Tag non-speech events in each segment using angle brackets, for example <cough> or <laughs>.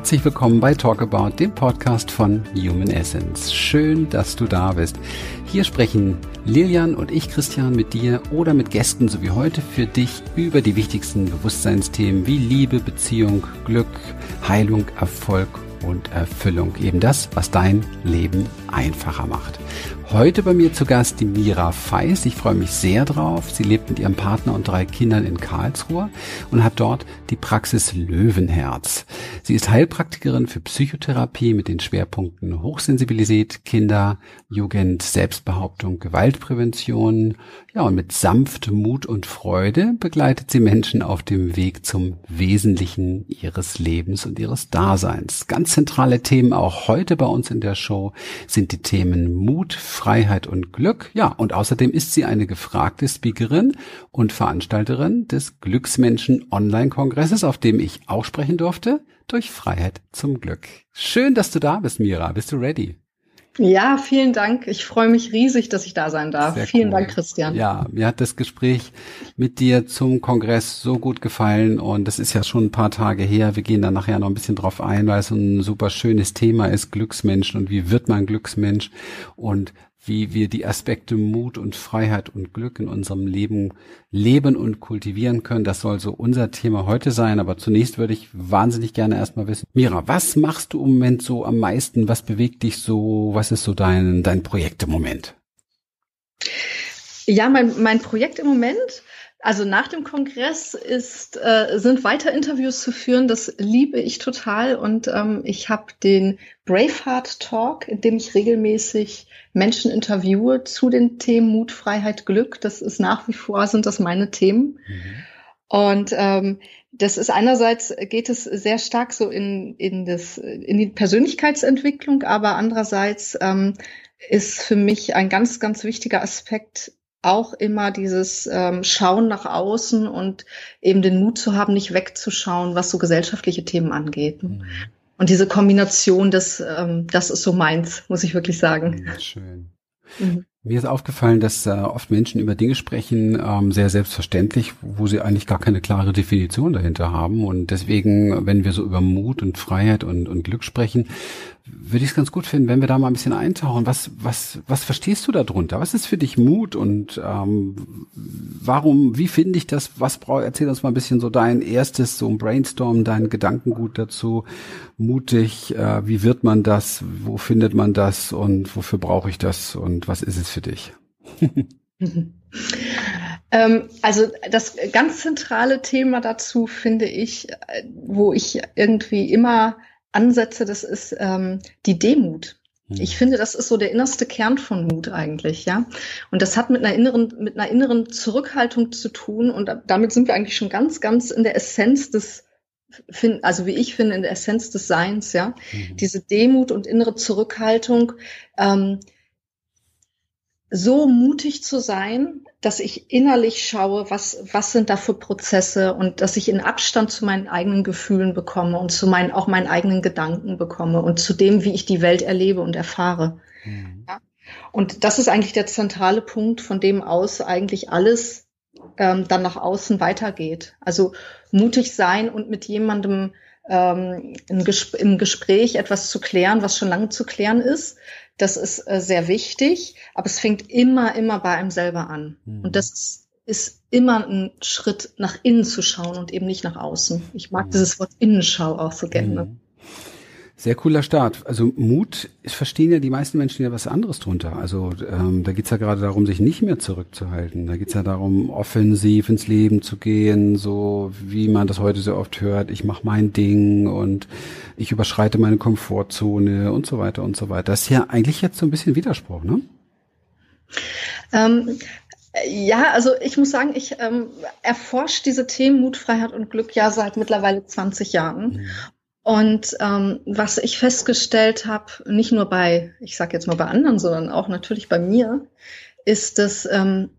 Herzlich willkommen bei Talk About, dem Podcast von Human Essence. Schön, dass du da bist. Hier sprechen Lilian und ich, Christian, mit dir oder mit Gästen, so wie heute, für dich über die wichtigsten Bewusstseinsthemen wie Liebe, Beziehung, Glück, Heilung, Erfolg und Erfüllung. Eben das, was dein Leben einfacher macht. Heute bei mir zu Gast die Mira Feist. Ich freue mich sehr drauf. Sie lebt mit ihrem Partner und drei Kindern in Karlsruhe und hat dort die Praxis Löwenherz. Sie ist Heilpraktikerin für Psychotherapie mit den Schwerpunkten Hochsensibilität, Kinder, Jugend, Selbstbehauptung, Gewaltprävention. Ja, und mit sanft Mut und Freude begleitet sie Menschen auf dem Weg zum Wesentlichen ihres Lebens und ihres Daseins. Ganz zentrale Themen auch heute bei uns in der Show sind die Themen Mut, Freiheit und Glück. Ja, und außerdem ist sie eine gefragte Speakerin und Veranstalterin des Glücksmenschen Online-Kongresses, auf dem ich auch sprechen durfte, durch Freiheit zum Glück. Schön, dass du da bist, Mira. Bist du ready? Ja, vielen Dank. Ich freue mich riesig, dass ich da sein darf. Sehr vielen cool. Dank, Christian. Ja, mir hat das Gespräch mit dir zum Kongress so gut gefallen und das ist ja schon ein paar Tage her. Wir gehen da nachher noch ein bisschen drauf ein, weil es ein super schönes Thema ist, Glücksmenschen und wie wird man Glücksmensch und wie wir die Aspekte Mut und Freiheit und Glück in unserem Leben leben und kultivieren können. Das soll so unser Thema heute sein. Aber zunächst würde ich wahnsinnig gerne erstmal wissen, Mira, was machst du im Moment so am meisten? Was bewegt dich so? Was ist so dein, dein Projekt im Moment? Ja, mein, mein Projekt im Moment also nach dem Kongress ist, äh, sind weiter Interviews zu führen. Das liebe ich total. Und ähm, ich habe den Braveheart Talk, in dem ich regelmäßig Menschen interviewe zu den Themen Mut, Freiheit, Glück. Das ist nach wie vor, sind das meine Themen. Mhm. Und ähm, das ist einerseits geht es sehr stark so in, in, das, in die Persönlichkeitsentwicklung, aber andererseits ähm, ist für mich ein ganz, ganz wichtiger Aspekt auch immer dieses ähm, Schauen nach außen und eben den Mut zu haben, nicht wegzuschauen, was so gesellschaftliche Themen angeht. Mhm. Und diese Kombination, das, ähm, das ist so meins, muss ich wirklich sagen. Ja, schön. Mhm. Mir ist aufgefallen, dass äh, oft Menschen über Dinge sprechen, ähm, sehr selbstverständlich, wo sie eigentlich gar keine klare Definition dahinter haben. Und deswegen, wenn wir so über Mut und Freiheit und, und Glück sprechen, würde ich es ganz gut finden, wenn wir da mal ein bisschen eintauchen. Was, was, was verstehst du darunter? Was ist für dich Mut und ähm, warum, wie finde ich das? Was brauch, erzähl uns mal ein bisschen so dein erstes, so ein Brainstorm, dein Gedankengut dazu. Mutig, äh, wie wird man das? Wo findet man das? Und wofür brauche ich das? Und was ist es für dich? <laughs> ähm, also das ganz zentrale Thema dazu finde ich, äh, wo ich irgendwie immer ansetze, das ist ähm, die Demut. Hm. Ich finde, das ist so der innerste Kern von Mut eigentlich, ja. Und das hat mit einer inneren, mit einer inneren Zurückhaltung zu tun. Und damit sind wir eigentlich schon ganz, ganz in der Essenz des, also wie ich finde, in der Essenz des Seins, ja. Mhm. Diese Demut und innere Zurückhaltung, ähm, so mutig zu sein, dass ich innerlich schaue, was, was sind da für Prozesse und dass ich in Abstand zu meinen eigenen Gefühlen bekomme und zu meinen, auch meinen eigenen Gedanken bekomme und zu dem, wie ich die Welt erlebe und erfahre. Mhm. Ja? Und das ist eigentlich der zentrale Punkt, von dem aus eigentlich alles ähm, dann nach außen weitergeht. Also mutig sein und mit jemandem ähm, im, Ges im Gespräch etwas zu klären, was schon lange zu klären ist, das ist äh, sehr wichtig, aber es fängt immer, immer bei einem selber an. Mhm. Und das ist, ist, immer ein Schritt nach innen zu schauen und eben nicht nach außen. Ich mag mhm. dieses Wort Innenschau auch so gerne. Mhm. Sehr cooler Start. Also Mut verstehen ja die meisten Menschen ja was anderes drunter. Also ähm, da geht's ja gerade darum, sich nicht mehr zurückzuhalten. Da geht's ja darum, offensiv ins Leben zu gehen, so wie man das heute so oft hört. Ich mache mein Ding und ich überschreite meine Komfortzone und so weiter und so weiter. Das ist ja eigentlich jetzt so ein bisschen Widerspruch, ne? Ähm, ja, also ich muss sagen, ich ähm, erforsche diese Themen Mut, Freiheit und Glück ja seit mittlerweile 20 Jahren. Mhm. Und ähm, was ich festgestellt habe, nicht nur bei, ich sage jetzt mal bei anderen, sondern auch natürlich bei mir, ist, dass, ähm,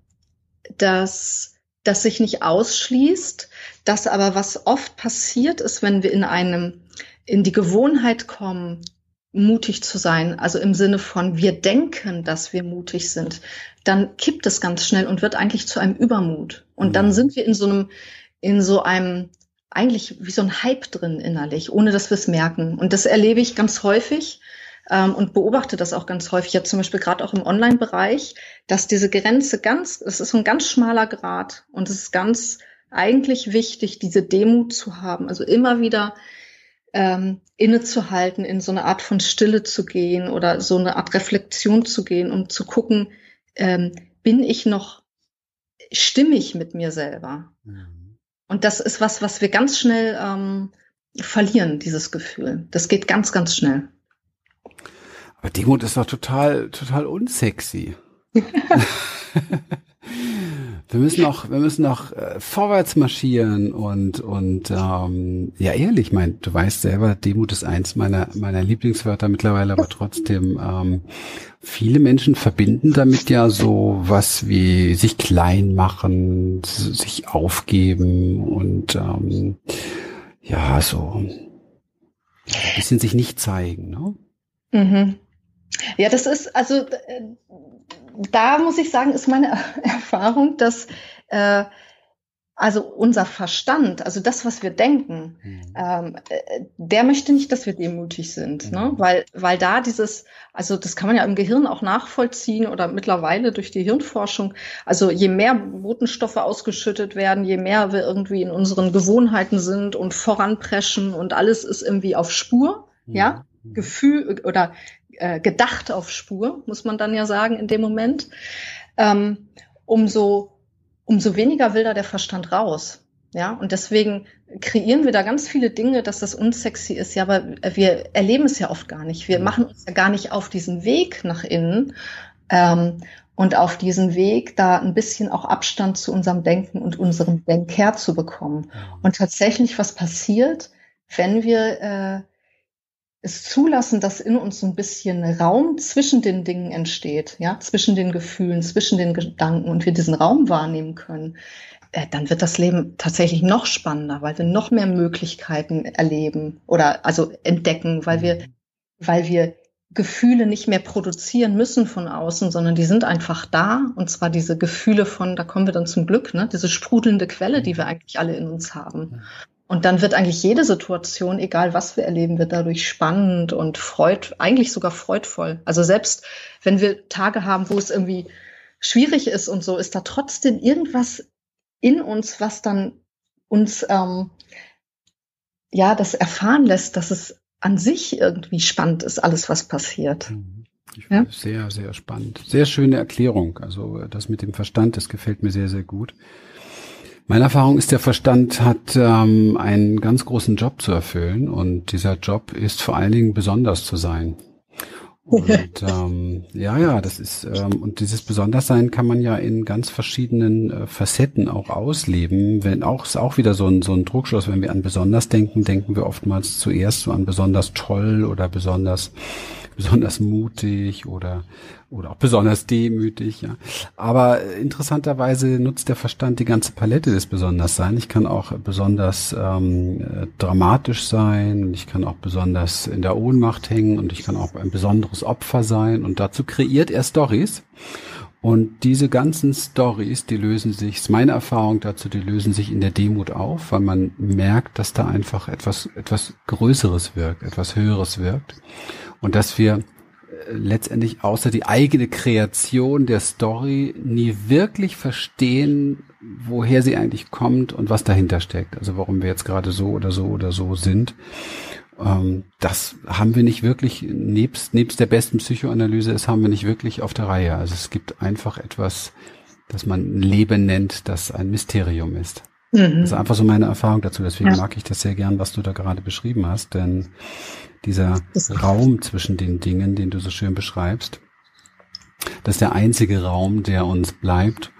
dass das sich nicht ausschließt, dass aber was oft passiert ist, wenn wir in einem in die Gewohnheit kommen, mutig zu sein, also im Sinne von wir denken, dass wir mutig sind, dann kippt es ganz schnell und wird eigentlich zu einem Übermut. Und dann mhm. sind wir in so einem in so einem eigentlich wie so ein Hype drin innerlich, ohne dass wir es merken. Und das erlebe ich ganz häufig ähm, und beobachte das auch ganz häufig, ja zum Beispiel gerade auch im Online-Bereich, dass diese Grenze ganz, es ist so ein ganz schmaler Grad und es ist ganz eigentlich wichtig, diese Demut zu haben, also immer wieder ähm, innezuhalten, in so eine Art von Stille zu gehen oder so eine Art Reflexion zu gehen, um zu gucken, ähm, bin ich noch stimmig mit mir selber? Mhm. Und das ist was, was wir ganz schnell ähm, verlieren, dieses Gefühl. Das geht ganz, ganz schnell. Aber Demut ist doch total, total unsexy. <laughs> wir müssen noch, wir müssen noch äh, vorwärts marschieren und und ähm, ja ehrlich, mein, du weißt selber, Demut ist eins meiner meiner Lieblingswörter mittlerweile, aber trotzdem ähm, viele Menschen verbinden damit ja so was wie sich klein machen, sich aufgeben und ähm, ja so ein bisschen sich nicht zeigen, ne? Mhm. Ja, das ist, also äh, da muss ich sagen, ist meine <laughs> Erfahrung, dass äh, also unser Verstand, also das, was wir denken, mhm. ähm, äh, der möchte nicht, dass wir demütig sind, ne? mhm. ne? weil, weil da dieses, also das kann man ja im Gehirn auch nachvollziehen oder mittlerweile durch die Hirnforschung, also je mehr Botenstoffe ausgeschüttet werden, je mehr wir irgendwie in unseren Gewohnheiten sind und voranpreschen und alles ist irgendwie auf Spur, mhm. ja, mhm. Gefühl oder äh, gedacht auf Spur, muss man dann ja sagen in dem Moment, ähm, umso, umso weniger will da der Verstand raus. Ja, und deswegen kreieren wir da ganz viele Dinge, dass das unsexy ist. Ja, aber wir erleben es ja oft gar nicht. Wir machen uns ja gar nicht auf diesen Weg nach innen ähm, und auf diesen Weg da ein bisschen auch Abstand zu unserem Denken und unserem Denker zu bekommen. Und tatsächlich, was passiert, wenn wir äh, es zulassen, dass in uns so ein bisschen Raum zwischen den Dingen entsteht, ja, zwischen den Gefühlen, zwischen den Gedanken und wir diesen Raum wahrnehmen können, äh, dann wird das Leben tatsächlich noch spannender, weil wir noch mehr Möglichkeiten erleben oder also entdecken, weil wir, weil wir Gefühle nicht mehr produzieren müssen von außen, sondern die sind einfach da. Und zwar diese Gefühle von, da kommen wir dann zum Glück, ne, diese sprudelnde Quelle, die wir eigentlich alle in uns haben. Und dann wird eigentlich jede Situation, egal was wir erleben, wird dadurch spannend und freud, eigentlich sogar freudvoll. Also selbst wenn wir Tage haben, wo es irgendwie schwierig ist und so, ist da trotzdem irgendwas in uns, was dann uns ähm, ja das erfahren lässt, dass es an sich irgendwie spannend ist, alles was passiert. Mhm. Ja? Sehr, sehr spannend. Sehr schöne Erklärung. Also das mit dem Verstand, das gefällt mir sehr, sehr gut. Meine Erfahrung ist, der Verstand hat ähm, einen ganz großen Job zu erfüllen und dieser Job ist vor allen Dingen besonders zu sein. Und <laughs> ähm, ja, ja, das ist ähm, und dieses Besonderssein kann man ja in ganz verschiedenen äh, Facetten auch ausleben. Wenn auch ist auch wieder so ein so ein Druckschluss, wenn wir an besonders denken, denken wir oftmals zuerst so an besonders toll oder besonders besonders mutig oder oder auch besonders demütig, ja. Aber interessanterweise nutzt der Verstand die ganze Palette des Besonderssein. Ich kann auch besonders ähm, dramatisch sein, ich kann auch besonders in der Ohnmacht hängen und ich kann auch ein besonderes Opfer sein. Und dazu kreiert er Stories. Und diese ganzen Stories, die lösen sich, ist meine Erfahrung dazu, die lösen sich in der Demut auf, weil man merkt, dass da einfach etwas, etwas Größeres wirkt, etwas Höheres wirkt. Und dass wir äh, letztendlich außer die eigene Kreation der Story nie wirklich verstehen, woher sie eigentlich kommt und was dahinter steckt. Also warum wir jetzt gerade so oder so oder so sind. Ähm, das haben wir nicht wirklich, nebst, nebst der besten Psychoanalyse, das haben wir nicht wirklich auf der Reihe. Also es gibt einfach etwas, das man Leben nennt, das ein Mysterium ist. Mhm. Das ist einfach so meine Erfahrung dazu. Deswegen ja. mag ich das sehr gern, was du da gerade beschrieben hast, denn dieser Raum zwischen den Dingen, den du so schön beschreibst, das ist der einzige Raum, der uns bleibt,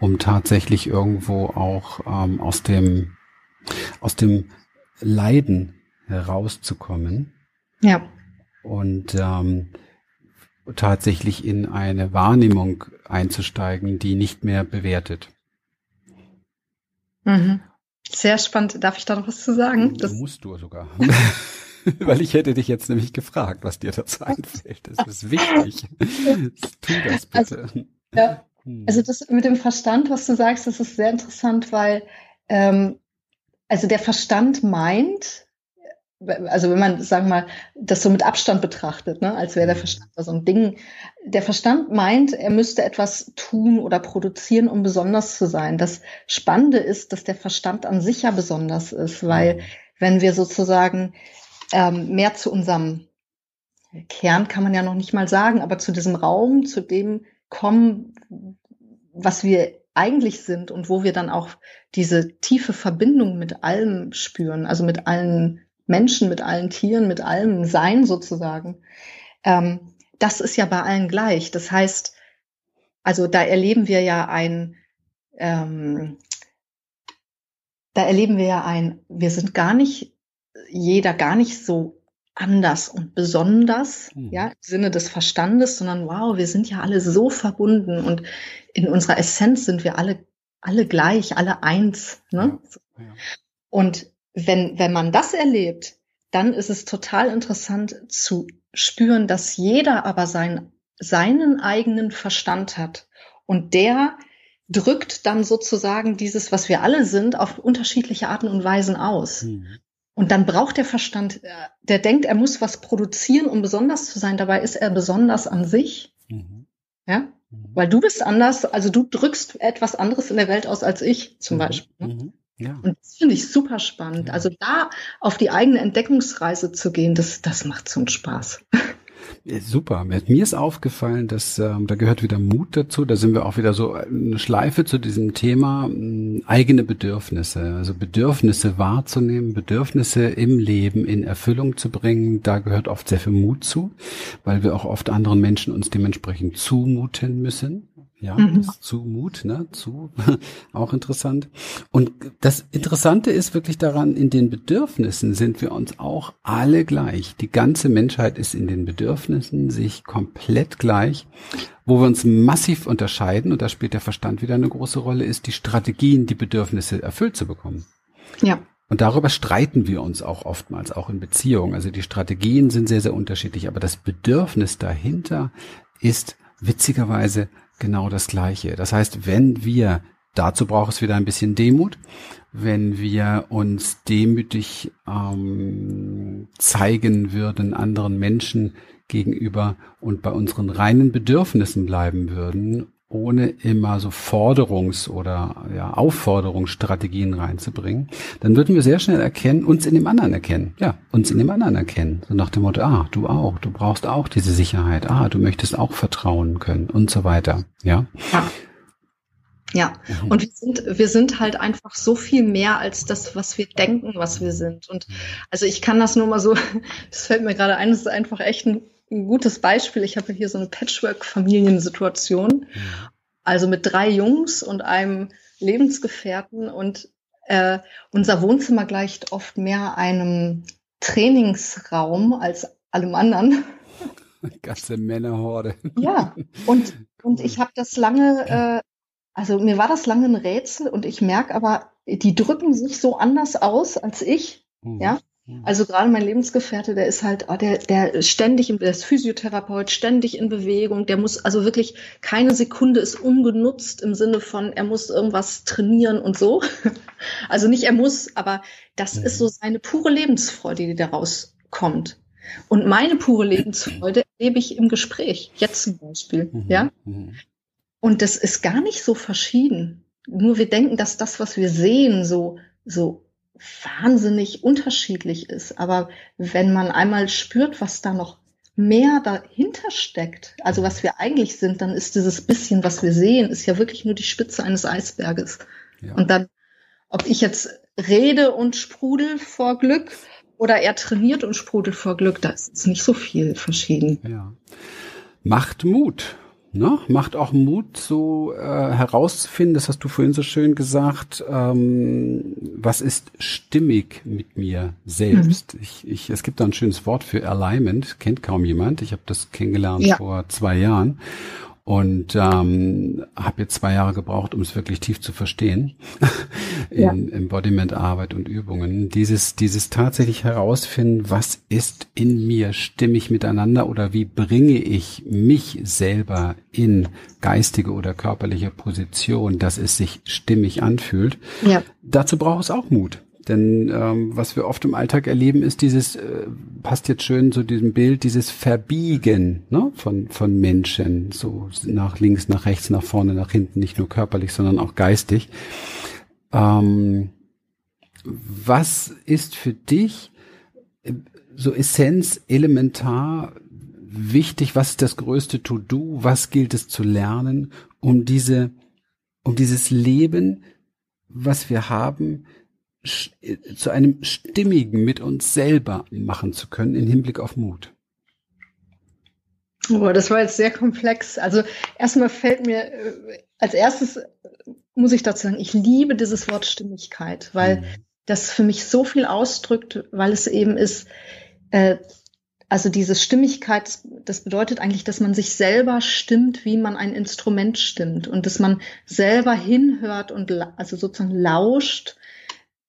um tatsächlich irgendwo auch ähm, aus dem aus dem Leiden herauszukommen. Ja. Und ähm, tatsächlich in eine Wahrnehmung einzusteigen, die nicht mehr bewertet. Mhm. Sehr spannend. Darf ich da noch was zu sagen? Das musst du sogar. <laughs> Weil ich hätte dich jetzt nämlich gefragt, was dir dazu einfällt. Das ist wichtig. <laughs> Tu das bitte. Also, ja. Hm. also das mit dem Verstand, was du sagst, das ist sehr interessant, weil ähm, also der Verstand meint, also wenn man, sagen wir mal, das so mit Abstand betrachtet, ne, als wäre der mhm. Verstand so ein Ding. Der Verstand meint, er müsste etwas tun oder produzieren, um besonders zu sein. Das Spannende ist, dass der Verstand an sich ja besonders ist, weil mhm. wenn wir sozusagen ähm, mehr zu unserem Kern kann man ja noch nicht mal sagen, aber zu diesem Raum, zu dem kommen, was wir eigentlich sind und wo wir dann auch diese tiefe Verbindung mit allem spüren, also mit allen Menschen, mit allen Tieren, mit allem Sein sozusagen. Ähm, das ist ja bei allen gleich. Das heißt, also da erleben wir ja ein, ähm, da erleben wir ja ein, wir sind gar nicht, jeder gar nicht so anders und besonders, mhm. ja, im Sinne des Verstandes, sondern wow, wir sind ja alle so verbunden und in unserer Essenz sind wir alle, alle gleich, alle eins, ne? Ja, ja. Und wenn, wenn man das erlebt, dann ist es total interessant zu spüren, dass jeder aber sein, seinen eigenen Verstand hat und der drückt dann sozusagen dieses, was wir alle sind, auf unterschiedliche Arten und Weisen aus. Mhm. Und dann braucht der Verstand, äh, der denkt, er muss was produzieren, um besonders zu sein. Dabei ist er besonders an sich. Mhm. Ja? Mhm. Weil du bist anders, also du drückst etwas anderes in der Welt aus als ich zum mhm. Beispiel. Ne? Ja. Und das finde ich super spannend. Ja. Also da auf die eigene Entdeckungsreise zu gehen, das, das macht so einen Spaß. Super. Mir ist aufgefallen, dass ähm, da gehört wieder Mut dazu. Da sind wir auch wieder so eine Schleife zu diesem Thema äh, eigene Bedürfnisse. Also Bedürfnisse wahrzunehmen, Bedürfnisse im Leben in Erfüllung zu bringen. Da gehört oft sehr viel Mut zu, weil wir auch oft anderen Menschen uns dementsprechend zumuten müssen. Ja, mhm. das Zumut, ne, zu, <laughs> auch interessant. Und das Interessante ist wirklich daran, in den Bedürfnissen sind wir uns auch alle gleich. Die ganze Menschheit ist in den Bedürfnissen sich komplett gleich. Wo wir uns massiv unterscheiden, und da spielt der Verstand wieder eine große Rolle, ist die Strategien, die Bedürfnisse erfüllt zu bekommen. Ja. Und darüber streiten wir uns auch oftmals, auch in Beziehungen. Also die Strategien sind sehr, sehr unterschiedlich, aber das Bedürfnis dahinter ist witzigerweise genau das Gleiche. Das heißt, wenn wir, dazu braucht es wieder ein bisschen Demut, wenn wir uns demütig ähm, zeigen würden anderen Menschen gegenüber und bei unseren reinen Bedürfnissen bleiben würden, ohne immer so Forderungs- oder ja, Aufforderungsstrategien reinzubringen, dann würden wir sehr schnell erkennen, uns in dem anderen erkennen. Ja, uns in dem anderen erkennen. So nach dem Motto, ah, du auch, du brauchst auch diese Sicherheit, ah, du möchtest auch vertrauen können und so weiter. Ja. ja. Ja, mhm. und wir sind, wir sind halt einfach so viel mehr als das, was wir denken, was wir sind. Und also ich kann das nur mal so, <laughs> das fällt mir gerade ein, das ist einfach echt ein ein gutes Beispiel. Ich habe hier so eine Patchwork-Familiensituation. Also mit drei Jungs und einem Lebensgefährten und äh, unser Wohnzimmer gleicht oft mehr einem Trainingsraum als allem anderen. <laughs> Ganze Männerhorde. Ja, und, und ich habe das lange, äh, also mir war das lange ein Rätsel und ich merke aber, die drücken sich so anders aus als ich. Mhm. Ja. Also gerade mein Lebensgefährte, der ist halt, ah, der, der ständig, der ist Physiotherapeut, ständig in Bewegung, der muss also wirklich, keine Sekunde ist ungenutzt im Sinne von, er muss irgendwas trainieren und so. <laughs> Also nicht er muss, aber das ist so mhm. seine pure Lebensfreude, die daraus kommt. Und meine pure Lebensfreude erlebe ich im Gespräch, jetzt zum Beispiel, mhm. ja. Und das ist gar nicht so verschieden. Nur wir denken, dass das, was wir sehen, so, so wahnsinnig unterschiedlich ist. Aber wenn man einmal spürt, was da noch mehr dahinter steckt, also was wir eigentlich sind, dann ist dieses bisschen, was wir sehen, ist ja wirklich nur die Spitze eines Eisberges. Ja. Und dann, ob ich jetzt rede und sprudel vor Glück oder er trainiert und sprudelt vor Glück, da ist nicht so viel verschieden. Ja. Macht Mut ne, macht auch Mut, so äh, herauszufinden, das hast du vorhin so schön gesagt, ähm, was ist stimmig mit mir selbst. Mhm. Ich, ich, es gibt da ein schönes Wort für Alignment, kennt kaum jemand. Ich habe das kennengelernt ja. vor zwei Jahren und ähm, habe jetzt zwei Jahre gebraucht, um es wirklich tief zu verstehen <laughs> in ja. Embodiment-Arbeit und Übungen. Dieses dieses tatsächlich herausfinden, was ist in mir stimmig miteinander oder wie bringe ich mich selber in geistige oder körperliche Position, dass es sich stimmig anfühlt. Ja. Dazu braucht es auch Mut Denn ähm, was wir oft im Alltag erleben, ist dieses, äh, passt jetzt schön zu diesem Bild, dieses Verbiegen ne, von, von Menschen, so nach links, nach rechts, nach vorne, nach hinten, nicht nur körperlich, sondern auch geistig. Ähm, was ist für dich äh, so Essenz, elementar wichtig? Was ist das größte To-Do? Was gilt es zu lernen, um diese, um dieses Leben, was wir haben, zu einem stimmigen mit uns selber machen zu können im Hinblick auf Mut? Oh, das war jetzt sehr komplex. Also erstmal fällt mir äh, als erstes muss ich dazu sagen, ich liebe dieses Wort Stimmigkeit, weil mhm. das für mich so viel ausdrückt, weil es eben ist, äh, also diese Stimmigkeit, das bedeutet eigentlich, dass man sich selber stimmt, wie man ein Instrument stimmt und dass man selber hinhört und also sozusagen lauscht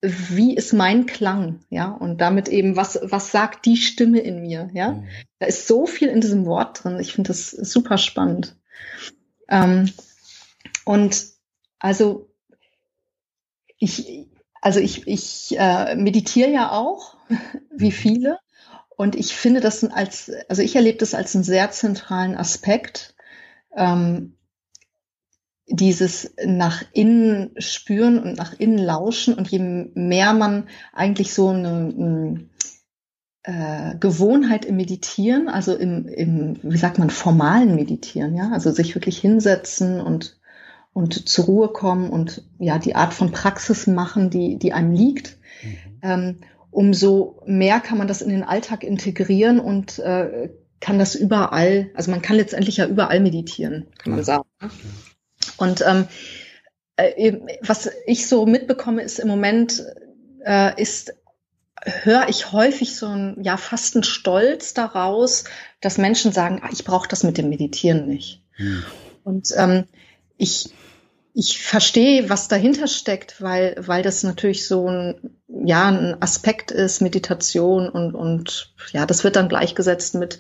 wie ist mein Klang, ja, und damit eben, was, was sagt die Stimme in mir, ja. Mhm. Da ist so viel in diesem Wort drin. Ich finde das super spannend. Ähm, und also ich, also ich, ich äh, meditiere ja auch, <laughs> wie mhm. viele, und ich finde das als, also ich erlebe das als einen sehr zentralen Aspekt. Ähm, dieses nach innen spüren und nach innen lauschen und je mehr man eigentlich so eine äh, Gewohnheit im Meditieren, also im, im, wie sagt man, formalen Meditieren, ja, also sich wirklich hinsetzen und und zur Ruhe kommen und ja die Art von Praxis machen, die die einem liegt, mhm. ähm, umso mehr kann man das in den Alltag integrieren und äh, kann das überall, also man kann letztendlich ja überall meditieren, kann man sagen. Ne? Und ähm, äh, was ich so mitbekomme, ist im Moment, äh, ist, höre ich häufig so ein, ja, fast ein Stolz daraus, dass Menschen sagen, ah, ich brauche das mit dem Meditieren nicht. Hm. Und ähm, ich, ich verstehe, was dahinter steckt, weil, weil das natürlich so ein, ja, ein Aspekt ist, Meditation und, und ja, das wird dann gleichgesetzt mit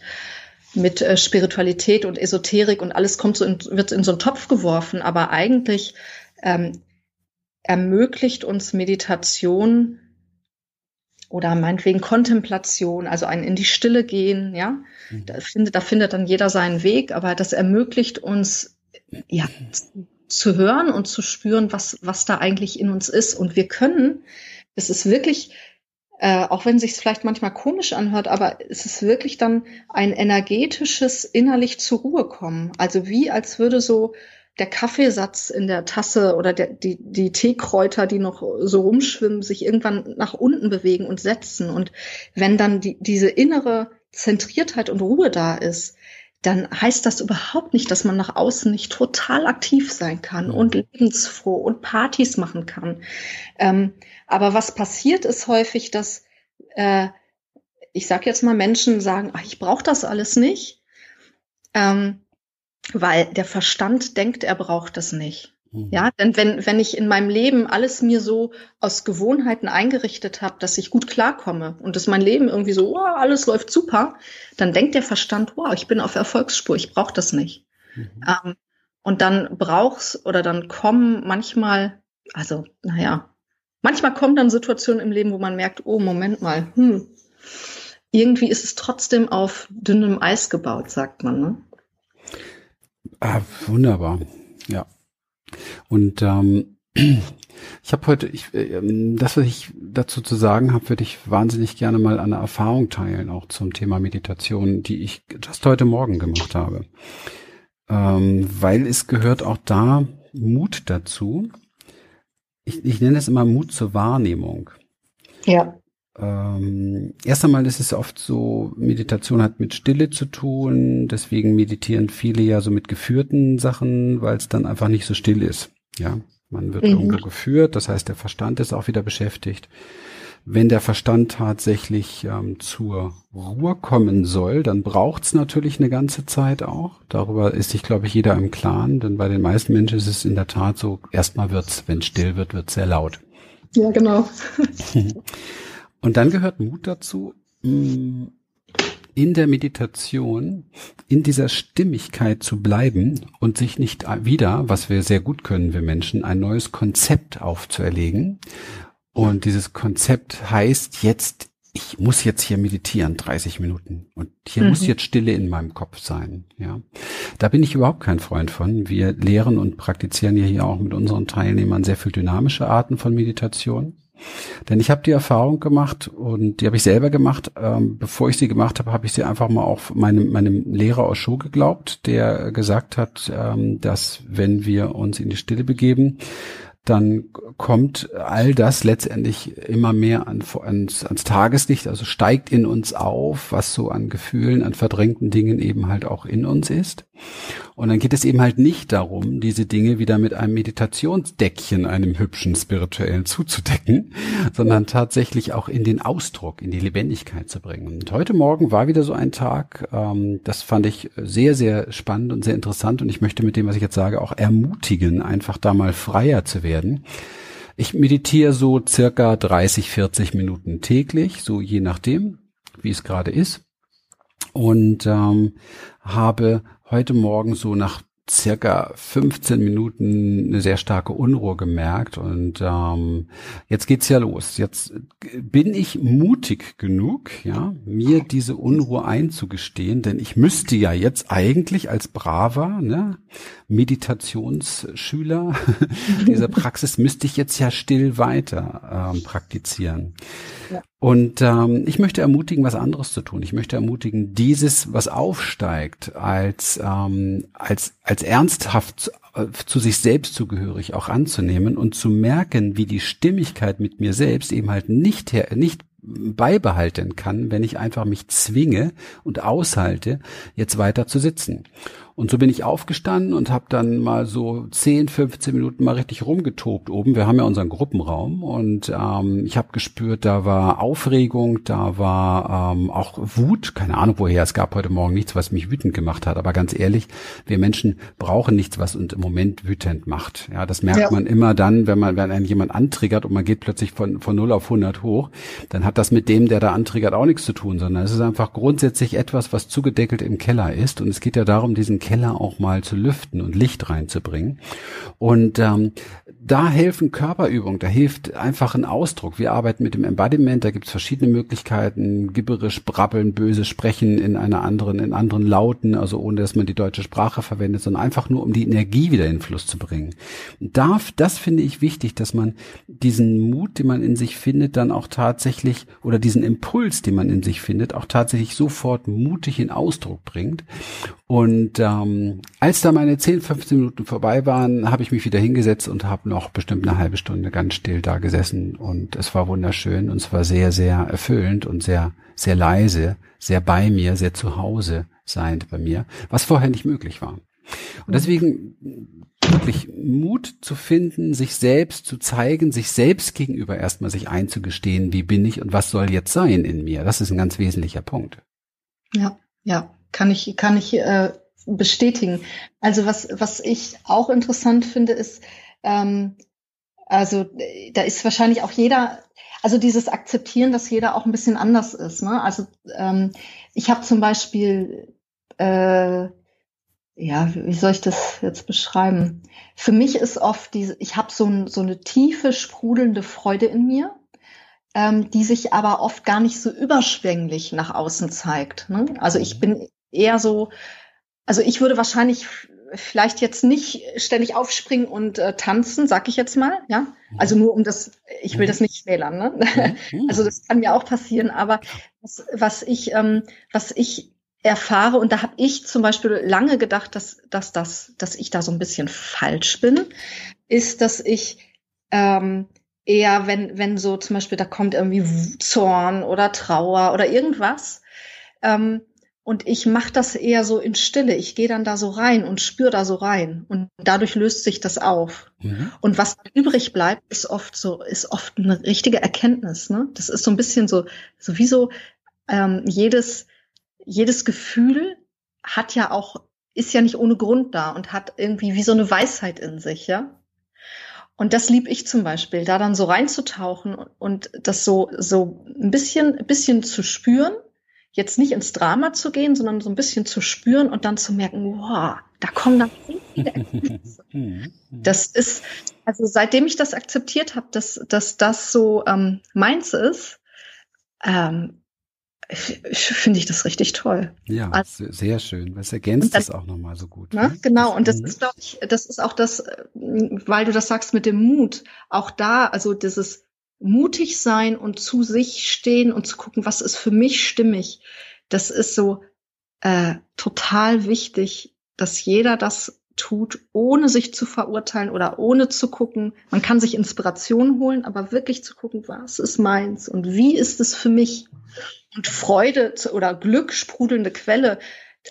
mit äh, Spiritualität und Esoterik und alles kommt so in, wird in so einen Topf geworfen, aber eigentlich ähm, ermöglicht uns Meditation oder meinetwegen Kontemplation, also ein in die Stille gehen, ja, mhm. da findet, da findet dann jeder seinen Weg, aber das ermöglicht uns, ja, zu hören und zu spüren, was, was da eigentlich in uns ist. Und wir können, es ist wirklich äh, auch wenn sich vielleicht manchmal komisch anhört, aber es ist wirklich dann ein energetisches innerlich zur Ruhe kommen. Also wie als würde so der Kaffeesatz in der Tasse oder der, die, die Teekräuter, die noch so rumschwimmen, sich irgendwann nach unten bewegen und setzen. Und wenn dann die, diese innere Zentriertheit und Ruhe da ist, dann heißt das überhaupt nicht, dass man nach außen nicht total aktiv sein kann und lebensfroh und Partys machen kann. Ähm, aber was passiert ist häufig, dass äh, ich sage jetzt mal Menschen sagen, ach, ich brauche das alles nicht, ähm, weil der Verstand denkt, er braucht das nicht. Mhm. Ja, denn wenn, wenn ich in meinem Leben alles mir so aus Gewohnheiten eingerichtet habe, dass ich gut klarkomme und dass mein Leben irgendwie so, oh, alles läuft super, dann denkt der Verstand, wow, ich bin auf Erfolgsspur, ich brauche das nicht. Mhm. Ähm, und dann brauch's oder dann kommen manchmal, also, naja, manchmal kommen dann Situationen im Leben, wo man merkt, oh, Moment mal, hm, irgendwie ist es trotzdem auf dünnem Eis gebaut, sagt man. Ne? Ah, wunderbar, ja. Und ähm, <clears throat> ich habe heute, ich, äh, das, was ich dazu zu sagen habe, würde ich wahnsinnig gerne mal eine Erfahrung teilen, auch zum Thema Meditation, die ich just heute Morgen gemacht habe. Ähm, weil es gehört auch da Mut dazu, ich, ich nenne es immer Mut zur Wahrnehmung. Ja. Ähm, erst einmal ist es oft so, Meditation hat mit Stille zu tun, deswegen meditieren viele ja so mit geführten Sachen, weil es dann einfach nicht so still ist. Ja, man wird mhm. irgendwo geführt, das heißt, der Verstand ist auch wieder beschäftigt. Wenn der Verstand tatsächlich ähm, zur Ruhe kommen soll, dann braucht's natürlich eine ganze Zeit auch. Darüber ist sich, glaube ich, jeder im Klaren, denn bei den meisten Menschen ist es in der Tat so, erstmal wird's, wenn still wird, wird's sehr laut. Ja, genau. <laughs> Und dann gehört Mut dazu, mm, in der Meditation in dieser Stimmigkeit zu bleiben und sich nicht wieder, was wir sehr gut können, wir Menschen, ein neues Konzept aufzuerlegen, Und dieses Konzept heißt jetzt, ich muss jetzt hier meditieren, 30 Minuten. Und hier mhm. muss jetzt Stille in meinem Kopf sein. Ja, da bin ich überhaupt kein Freund von. Wir lehren und praktizieren ja hier auch mit unseren Teilnehmern sehr viel dynamische Arten von Meditation. Denn ich habe die Erfahrung gemacht und die habe ich selber gemacht. Ähm, bevor ich sie gemacht habe, habe ich sie einfach mal auch meinem, meinem Lehrer aus Show geglaubt, der gesagt hat, ähm, dass wenn wir uns in die Stille begeben, dann kommt all das letztendlich immer mehr an, ans, ans Tageslicht, also steigt in uns auf, was so an Gefühlen, an verdrängten Dingen eben halt auch in uns ist. Und dann geht es eben halt nicht darum, diese Dinge wieder mit einem Meditationsdeckchen, einem hübschen spirituellen zuzudecken, sondern tatsächlich auch in den Ausdruck, in die Lebendigkeit zu bringen. Und heute Morgen war wieder so ein Tag, ähm, das fand ich sehr, sehr spannend und sehr interessant und ich möchte mit dem, was ich jetzt sage, auch ermutigen, einfach da mal freier zu werden. Ich meditiere so circa 30, 40 Minuten täglich, so je nachdem, wie es gerade ist. Und ähm, habe heute Morgen so nach circa 15 Minuten eine sehr starke Unruhe gemerkt und ähm, jetzt geht's ja los. Jetzt bin ich mutig genug, ja, mir diese Unruhe einzugestehen, denn ich müsste ja jetzt eigentlich als braver ne, Meditationsschüler <laughs> dieser Praxis müsste ich jetzt ja still weiter ähm, praktizieren. Ja. Und ähm, ich möchte ermutigen, was anderes zu tun. Ich möchte ermutigen, dieses, was aufsteigt, als ähm, als als ernsthaft zu, äh, zu sich selbst zugehörig auch anzunehmen und zu merken, wie die Stimmigkeit mit mir selbst eben halt nicht her, nicht beibehalten kann, wenn ich einfach mich zwinge und aushalte, jetzt weiter zu sitzen. Und so bin ich aufgestanden und habe dann mal so 10, 15 Minuten mal richtig rumgetobt oben. Wir haben ja unseren Gruppenraum und ähm, ich habe gespürt, da war Aufregung, da war ähm, auch Wut, keine Ahnung woher. Es gab heute Morgen nichts, was mich wütend gemacht hat. Aber ganz ehrlich, wir Menschen brauchen nichts, was uns im Moment wütend macht. Ja, das merkt ja. man immer dann, wenn man, wenn einen jemand antriggert und man geht plötzlich von, von 0 auf 100 hoch, dann hat das mit dem, der da antriggert, auch nichts zu tun, sondern es ist einfach grundsätzlich etwas, was zugedeckelt im Keller ist. Und es geht ja darum, diesen Keller auch mal zu lüften und Licht reinzubringen. Und ähm, da helfen Körperübungen, da hilft einfach ein Ausdruck. Wir arbeiten mit dem Embodiment, da gibt es verschiedene Möglichkeiten, gibberisch, brabbeln, böse sprechen in einer anderen, in anderen Lauten, also ohne dass man die deutsche Sprache verwendet, sondern einfach nur, um die Energie wieder in Fluss zu bringen. Da, das finde ich wichtig, dass man diesen Mut, den man in sich findet, dann auch tatsächlich, oder diesen Impuls, den man in sich findet, auch tatsächlich sofort mutig in Ausdruck bringt. Und ähm, als da meine 10, 15 Minuten vorbei waren, habe ich mich wieder hingesetzt und habe noch bestimmt eine halbe Stunde ganz still da gesessen. Und es war wunderschön und es war sehr, sehr erfüllend und sehr, sehr leise, sehr bei mir, sehr zu Hause seiend bei mir, was vorher nicht möglich war. Und deswegen wirklich Mut zu finden, sich selbst zu zeigen, sich selbst gegenüber erstmal sich einzugestehen, wie bin ich und was soll jetzt sein in mir. Das ist ein ganz wesentlicher Punkt. Ja, ja. Kann ich, kann ich äh, bestätigen. Also was, was ich auch interessant finde, ist, ähm, also da ist wahrscheinlich auch jeder, also dieses Akzeptieren, dass jeder auch ein bisschen anders ist. Ne? Also ähm, ich habe zum Beispiel, äh, ja, wie soll ich das jetzt beschreiben? Für mich ist oft diese, ich habe so, ein, so eine tiefe, sprudelnde Freude in mir ähm, die sich aber oft gar nicht so überschwänglich nach außen zeigt. Ne? Also ich mhm. bin eher so, also ich würde wahrscheinlich vielleicht jetzt nicht ständig aufspringen und äh, tanzen, sag ich jetzt mal, ja. Also nur um das, ich will mhm. das nicht schmälern, ne? Mhm. <laughs> Also das kann mir auch passieren, aber was, was ich, ähm, was ich erfahre und da habe ich zum Beispiel lange gedacht, dass, dass das, dass ich da so ein bisschen falsch bin, ist, dass ich ähm, eher, wenn, wenn so zum Beispiel da kommt irgendwie Zorn oder Trauer oder irgendwas. Ähm, und ich mache das eher so in Stille. Ich gehe dann da so rein und spüre da so rein. Und dadurch löst sich das auf. Mhm. Und was übrig bleibt, ist oft so, ist oft eine richtige Erkenntnis. Ne? Das ist so ein bisschen so, so wie so ähm, jedes, jedes Gefühl hat ja auch, ist ja nicht ohne Grund da und hat irgendwie wie so eine Weisheit in sich, ja. Und das lieb ich zum Beispiel, da dann so reinzutauchen und das so, so ein bisschen, ein bisschen zu spüren, jetzt nicht ins Drama zu gehen, sondern so ein bisschen zu spüren und dann zu merken, wow, da kommen dann viele <laughs> Erkenntnisse. Mhm. Das ist, also seitdem ich das akzeptiert habe, dass, dass das so ähm, meins ist, ähm, finde ich das richtig toll. Ja, also, sehr schön. Das ergänzt es auch nochmal so gut. Ne? Genau, und das mhm. ist, glaube ich, das ist auch das, weil du das sagst mit dem Mut, auch da, also dieses mutig sein und zu sich stehen und zu gucken, was ist für mich stimmig, das ist so äh, total wichtig, dass jeder das tut, ohne sich zu verurteilen oder ohne zu gucken. Man kann sich Inspiration holen, aber wirklich zu gucken, was ist meins und wie ist es für mich? Und Freude oder Glück, sprudelnde Quelle,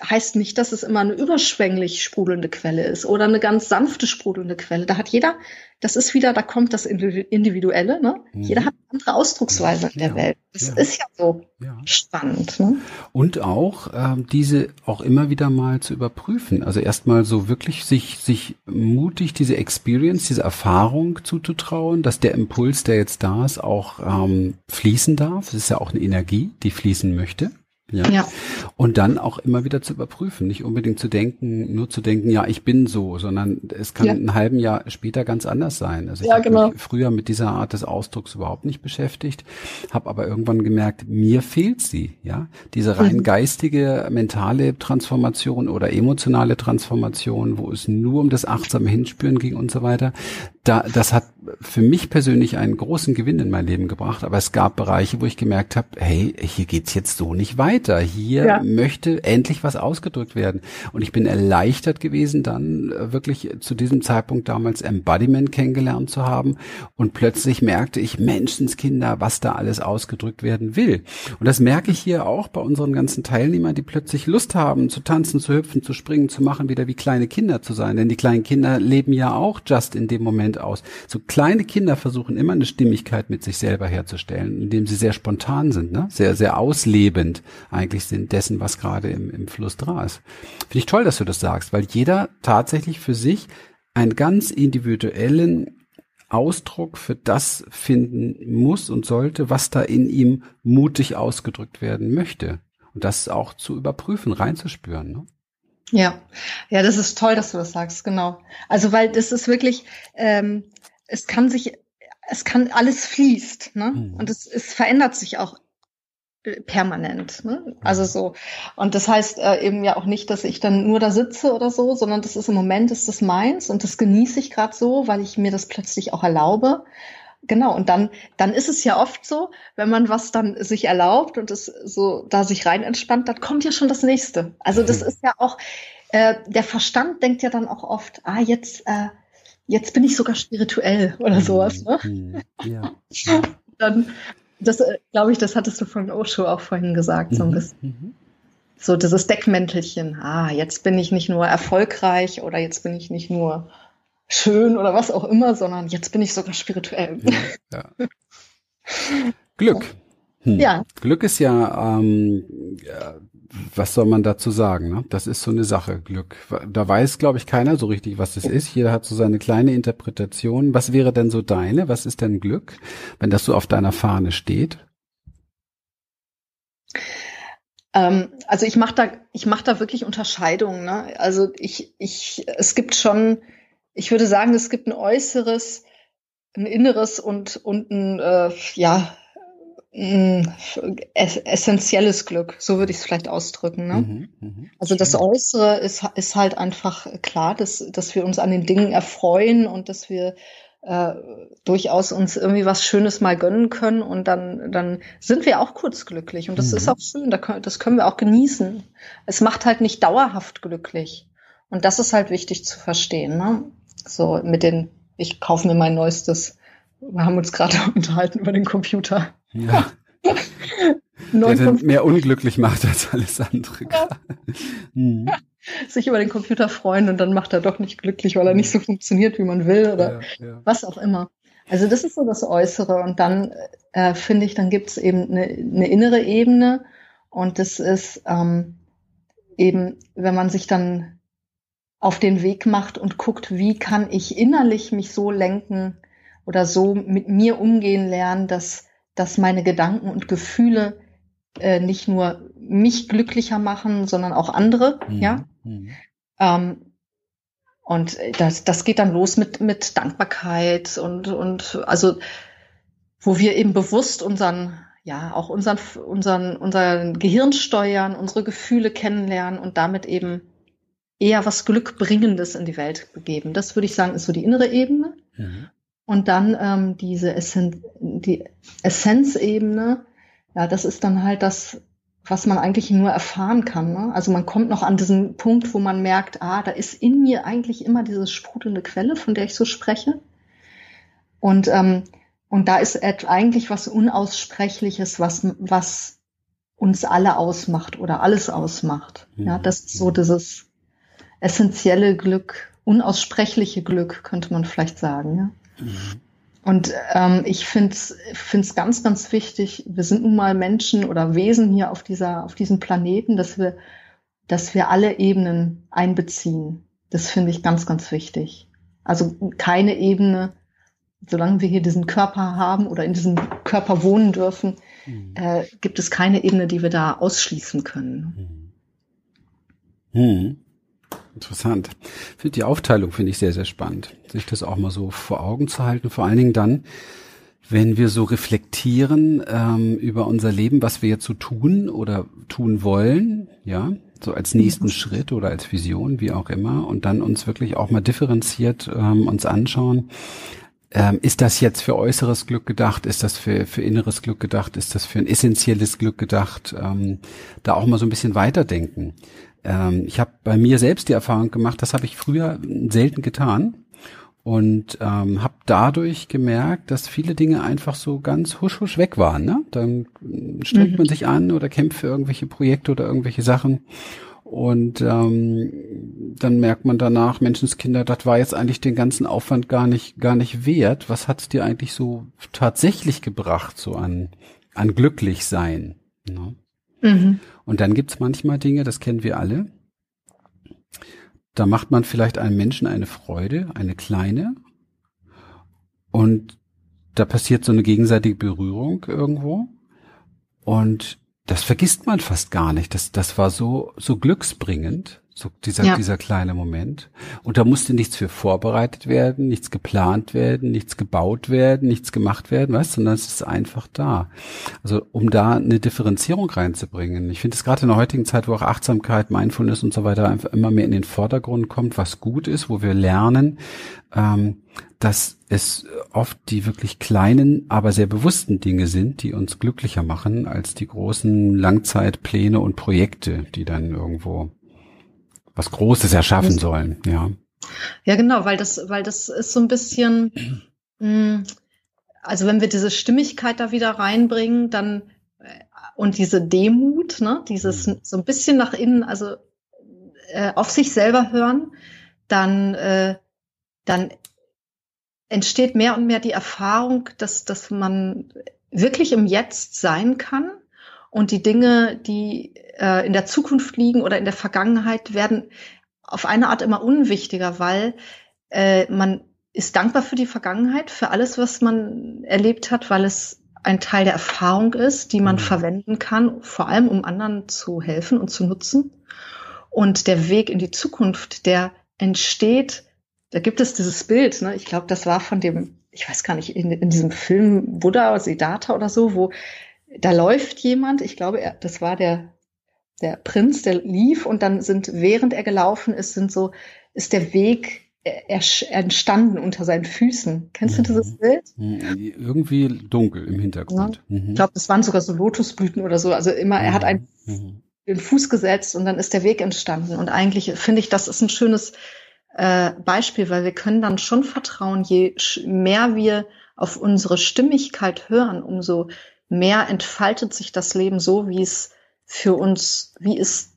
heißt nicht, dass es immer eine überschwänglich sprudelnde Quelle ist oder eine ganz sanfte sprudelnde Quelle. Da hat jeder, das ist wieder, da kommt das Individuelle, ne? Mhm. Jeder hat eine andere Ausdrucksweise in der ja, Welt. Das ja. ist ja so ja. spannend. Ne? Und auch ähm, diese auch immer wieder mal zu überprüfen. Also erstmal so wirklich sich, sich mutig diese Experience, diese Erfahrung zuzutrauen, dass der Impuls, der jetzt da ist, auch ähm, fließen darf. Es ist ja auch eine Energie, die fließen möchte. Ja? ja. Und dann auch immer wieder zu überprüfen, nicht unbedingt zu denken, nur zu denken, ja, ich bin so, sondern es kann ja. ein halben Jahr später ganz anders sein. Also ich ja, habe genau. mich früher mit dieser Art des Ausdrucks überhaupt nicht beschäftigt, habe aber irgendwann gemerkt, mir fehlt sie, ja, diese rein mhm. geistige, mentale Transformation oder emotionale Transformation, wo es nur um das achtsame Hinspüren ging und so weiter. Da, das hat für mich persönlich einen großen Gewinn in mein Leben gebracht, aber es gab Bereiche, wo ich gemerkt habe, hey, hier geht's jetzt so nicht weiter. Hier ja. möchte endlich was ausgedrückt werden. Und ich bin erleichtert gewesen, dann äh, wirklich zu diesem Zeitpunkt damals Embodiment kennengelernt zu haben. Und plötzlich merkte ich, Menschenskinder, was da alles ausgedrückt werden will. Und das merke ich hier auch bei unseren ganzen Teilnehmern, die plötzlich Lust haben, zu tanzen, zu hüpfen, zu springen, zu machen, wieder wie kleine Kinder zu sein. Denn die kleinen Kinder leben ja auch just in dem Moment aus. So kleine Kinder versuchen immer eine Stimmigkeit mit sich selber herzustellen, indem sie sehr spontan sind, ne? sehr, sehr auslebend eigentlich sind dessen, was gerade im, im Fluss dran ist. Finde ich toll, dass du das sagst, weil jeder tatsächlich für sich einen ganz individuellen Ausdruck für das finden muss und sollte, was da in ihm mutig ausgedrückt werden möchte. Und das auch zu überprüfen, reinzuspüren. Ne? Ja, ja, das ist toll, dass du das sagst, genau. Also weil das ist wirklich, ähm, es kann sich, es kann alles fließt, ne? Mhm. Und es, es verändert sich auch äh, permanent. Ne? Also so. Und das heißt äh, eben ja auch nicht, dass ich dann nur da sitze oder so, sondern das ist im Moment ist das meins und das genieße ich gerade so, weil ich mir das plötzlich auch erlaube. Genau, und dann, dann ist es ja oft so, wenn man was dann sich erlaubt und es so da sich rein entspannt, dann kommt ja schon das nächste. Also das mhm. ist ja auch, äh, der Verstand denkt ja dann auch oft, ah, jetzt, äh, jetzt bin ich sogar spirituell oder mhm. sowas. Ne? Mhm. Ja. <laughs> dann, das äh, glaube ich, das hattest du von Osho auch vorhin gesagt, so ein bisschen. So dieses Deckmäntelchen, ah, jetzt bin ich nicht nur erfolgreich oder jetzt bin ich nicht nur schön oder was auch immer, sondern jetzt bin ich sogar spirituell. Ja, ja. <laughs> Glück. Hm. Ja. Glück ist ja, ähm, ja, was soll man dazu sagen? Ne? Das ist so eine Sache, Glück. Da weiß, glaube ich, keiner so richtig, was das ist. Jeder hat so seine kleine Interpretation. Was wäre denn so deine? Was ist denn Glück, wenn das so auf deiner Fahne steht? Ähm, also ich mache da, ich mache da wirklich Unterscheidungen. Ne? Also ich, ich, es gibt schon ich würde sagen, es gibt ein äußeres, ein inneres und, und ein, äh, ja, essentielles Glück, so würde ich es vielleicht ausdrücken. Ne? Mhm, mh. Also das Äußere ist, ist halt einfach klar, dass, dass wir uns an den Dingen erfreuen und dass wir äh, durchaus uns irgendwie was Schönes mal gönnen können und dann, dann sind wir auch kurz glücklich und das mhm. ist auch schön, das können wir auch genießen. Es macht halt nicht dauerhaft glücklich und das ist halt wichtig zu verstehen. Ne? So mit den, ich kaufe mir mein neuestes, wir haben uns gerade <laughs> unterhalten über den Computer. Ja. <laughs> Der dann mehr unglücklich macht als alles andere. Ja. Hm. <laughs> Sich über den Computer freuen und dann macht er doch nicht glücklich, weil er nicht so funktioniert, wie man will oder ja, ja. was auch immer. Also das ist so das Äußere und dann äh, finde ich, dann gibt es eben eine, eine innere Ebene und das ist ähm, eben, wenn man sich dann auf den Weg macht und guckt, wie kann ich innerlich mich so lenken oder so mit mir umgehen lernen, dass, dass meine Gedanken und Gefühle äh, nicht nur mich glücklicher machen, sondern auch andere, mhm. ja. Mhm. Ähm, und das, das geht dann los mit, mit Dankbarkeit und, und also, wo wir eben bewusst unseren, ja, auch unseren, unseren, unseren Gehirn steuern, unsere Gefühle kennenlernen und damit eben eher was Glückbringendes in die Welt begeben. Das würde ich sagen, ist so die innere Ebene. Mhm. Und dann ähm, diese Essen die Essenzebene, ja, das ist dann halt das, was man eigentlich nur erfahren kann. Ne? Also man kommt noch an diesen Punkt, wo man merkt, ah, da ist in mir eigentlich immer diese sprudelnde Quelle, von der ich so spreche. Und, ähm, und da ist eigentlich was Unaussprechliches, was, was uns alle ausmacht oder alles ausmacht. Ja, mhm. das ist so dieses essentielle Glück, unaussprechliche Glück, könnte man vielleicht sagen. Ja? Mhm. Und ähm, ich finde es ganz, ganz wichtig, wir sind nun mal Menschen oder Wesen hier auf, dieser, auf diesem Planeten, dass wir, dass wir alle Ebenen einbeziehen. Das finde ich ganz, ganz wichtig. Also keine Ebene, solange wir hier diesen Körper haben oder in diesem Körper wohnen dürfen, mhm. äh, gibt es keine Ebene, die wir da ausschließen können. Mhm. Mhm. Interessant. Finde die Aufteilung finde ich sehr, sehr spannend, sich das auch mal so vor Augen zu halten. Vor allen Dingen dann, wenn wir so reflektieren ähm, über unser Leben, was wir jetzt so tun oder tun wollen, ja, so als nächsten ja. Schritt oder als Vision, wie auch immer, und dann uns wirklich auch mal differenziert ähm, uns anschauen. Ähm, ist das jetzt für äußeres Glück gedacht? Ist das für, für inneres Glück gedacht? Ist das für ein essentielles Glück gedacht? Ähm, da auch mal so ein bisschen weiterdenken. Ähm, ich habe bei mir selbst die Erfahrung gemacht, das habe ich früher selten getan und ähm, habe dadurch gemerkt, dass viele Dinge einfach so ganz husch husch weg waren. Ne? Dann strengt mhm. man sich an oder kämpft für irgendwelche Projekte oder irgendwelche Sachen und ähm, dann merkt man danach, Menschenskinder, das war jetzt eigentlich den ganzen Aufwand gar nicht gar nicht wert. Was hat's dir eigentlich so tatsächlich gebracht, so an an glücklich sein? Ne? Mhm. Und dann gibt's manchmal Dinge, das kennen wir alle. Da macht man vielleicht einem Menschen eine Freude, eine kleine. Und da passiert so eine gegenseitige Berührung irgendwo. Und das vergisst man fast gar nicht. Das, das war so, so glücksbringend. So dieser, ja. dieser kleine Moment. Und da musste nichts für vorbereitet werden, nichts geplant werden, nichts gebaut werden, nichts gemacht werden, weißt, sondern es ist einfach da. Also um da eine Differenzierung reinzubringen. Ich finde es gerade in der heutigen Zeit, wo auch Achtsamkeit, Mindfulness und so weiter einfach immer mehr in den Vordergrund kommt, was gut ist, wo wir lernen, ähm, dass es oft die wirklich kleinen, aber sehr bewussten Dinge sind, die uns glücklicher machen als die großen Langzeitpläne und Projekte, die dann irgendwo was Großes erschaffen sollen, ja. Ja, genau, weil das, weil das ist so ein bisschen, mh, <clears throat> mm, also wenn wir diese Stimmigkeit da wieder reinbringen, dann äh, und diese Demut, ne, dieses mhm. so ein bisschen nach innen, also äh, auf sich selber hören, dann, äh, dann entsteht mehr und mehr die Erfahrung, dass, dass man wirklich im Jetzt sein kann und die Dinge, die äh, in der Zukunft liegen oder in der Vergangenheit, werden auf eine Art immer unwichtiger, weil äh, man ist dankbar für die Vergangenheit, für alles, was man erlebt hat, weil es ein Teil der Erfahrung ist, die man mhm. verwenden kann, vor allem um anderen zu helfen und zu nutzen. Und der Weg in die Zukunft, der entsteht, da gibt es dieses Bild, ne? ich glaube, das war von dem, ich weiß gar nicht, in, in diesem Film Buddha oder Siddhartha oder so, wo da läuft jemand, ich glaube, er, das war der, der Prinz, der lief und dann sind, während er gelaufen ist, sind so, ist der Weg entstanden unter seinen Füßen. Kennst du dieses mhm. Bild? Mhm. Irgendwie dunkel im Hintergrund. Ja. Mhm. Ich glaube, das waren sogar so Lotusblüten oder so. Also immer, er hat einen, mhm. den Fuß gesetzt und dann ist der Weg entstanden. Und eigentlich finde ich, das ist ein schönes äh, Beispiel, weil wir können dann schon vertrauen, je mehr wir auf unsere Stimmigkeit hören, umso mehr entfaltet sich das Leben so, wie es für uns, wie es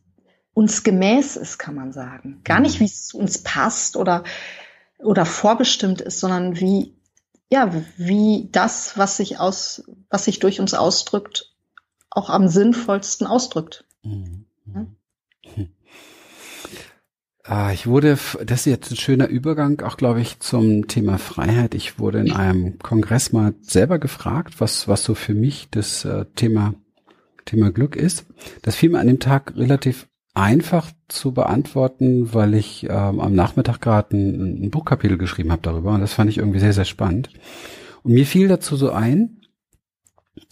uns gemäß ist, kann man sagen. Gar nicht, wie es zu uns passt oder, oder vorbestimmt ist, sondern wie, ja, wie das, was sich aus, was sich durch uns ausdrückt, auch am sinnvollsten ausdrückt. Mhm. Ja? Ah, ich wurde, das ist jetzt ein schöner Übergang, auch glaube ich, zum Thema Freiheit. Ich wurde in einem Kongress mal selber gefragt, was, was so für mich das äh, Thema Thema Glück ist. Das fiel mir an dem Tag relativ einfach zu beantworten, weil ich ähm, am Nachmittag gerade ein, ein Buchkapitel geschrieben habe darüber und das fand ich irgendwie sehr, sehr spannend. Und mir fiel dazu so ein,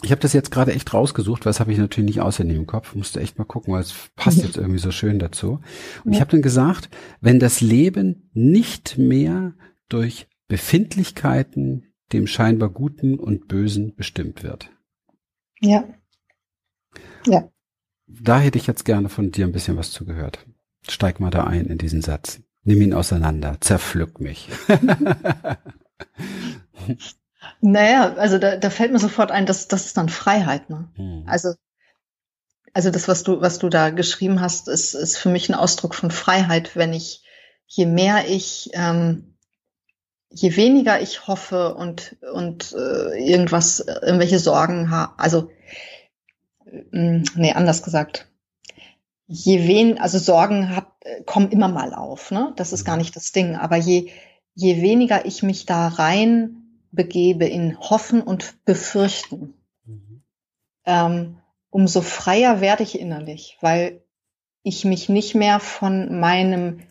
ich habe das jetzt gerade echt rausgesucht, weil das habe ich natürlich nicht auswendig im Kopf, musste echt mal gucken, weil es passt jetzt irgendwie so schön dazu. Und ich habe dann gesagt, wenn das Leben nicht mehr durch Befindlichkeiten, dem scheinbar Guten und Bösen bestimmt wird. Ja. Ja da hätte ich jetzt gerne von dir ein bisschen was zugehört. Steig mal da ein in diesen Satz. Nimm ihn auseinander, zerpflück mich. <laughs> naja, also da, da fällt mir sofort ein, dass das ist dann Freiheit. Ne? Hm. Also, also das, was du, was du da geschrieben hast, ist, ist für mich ein Ausdruck von Freiheit, wenn ich, je mehr ich, ähm, je weniger ich hoffe und, und äh, irgendwas, irgendwelche Sorgen habe, also hm, nee, anders gesagt. Je wen, also Sorgen hat, kommen immer mal auf, ne? Das ist gar nicht das Ding. Aber je, je weniger ich mich da rein begebe in Hoffen und Befürchten, mhm. ähm, umso freier werde ich innerlich, weil ich mich nicht mehr von meinem,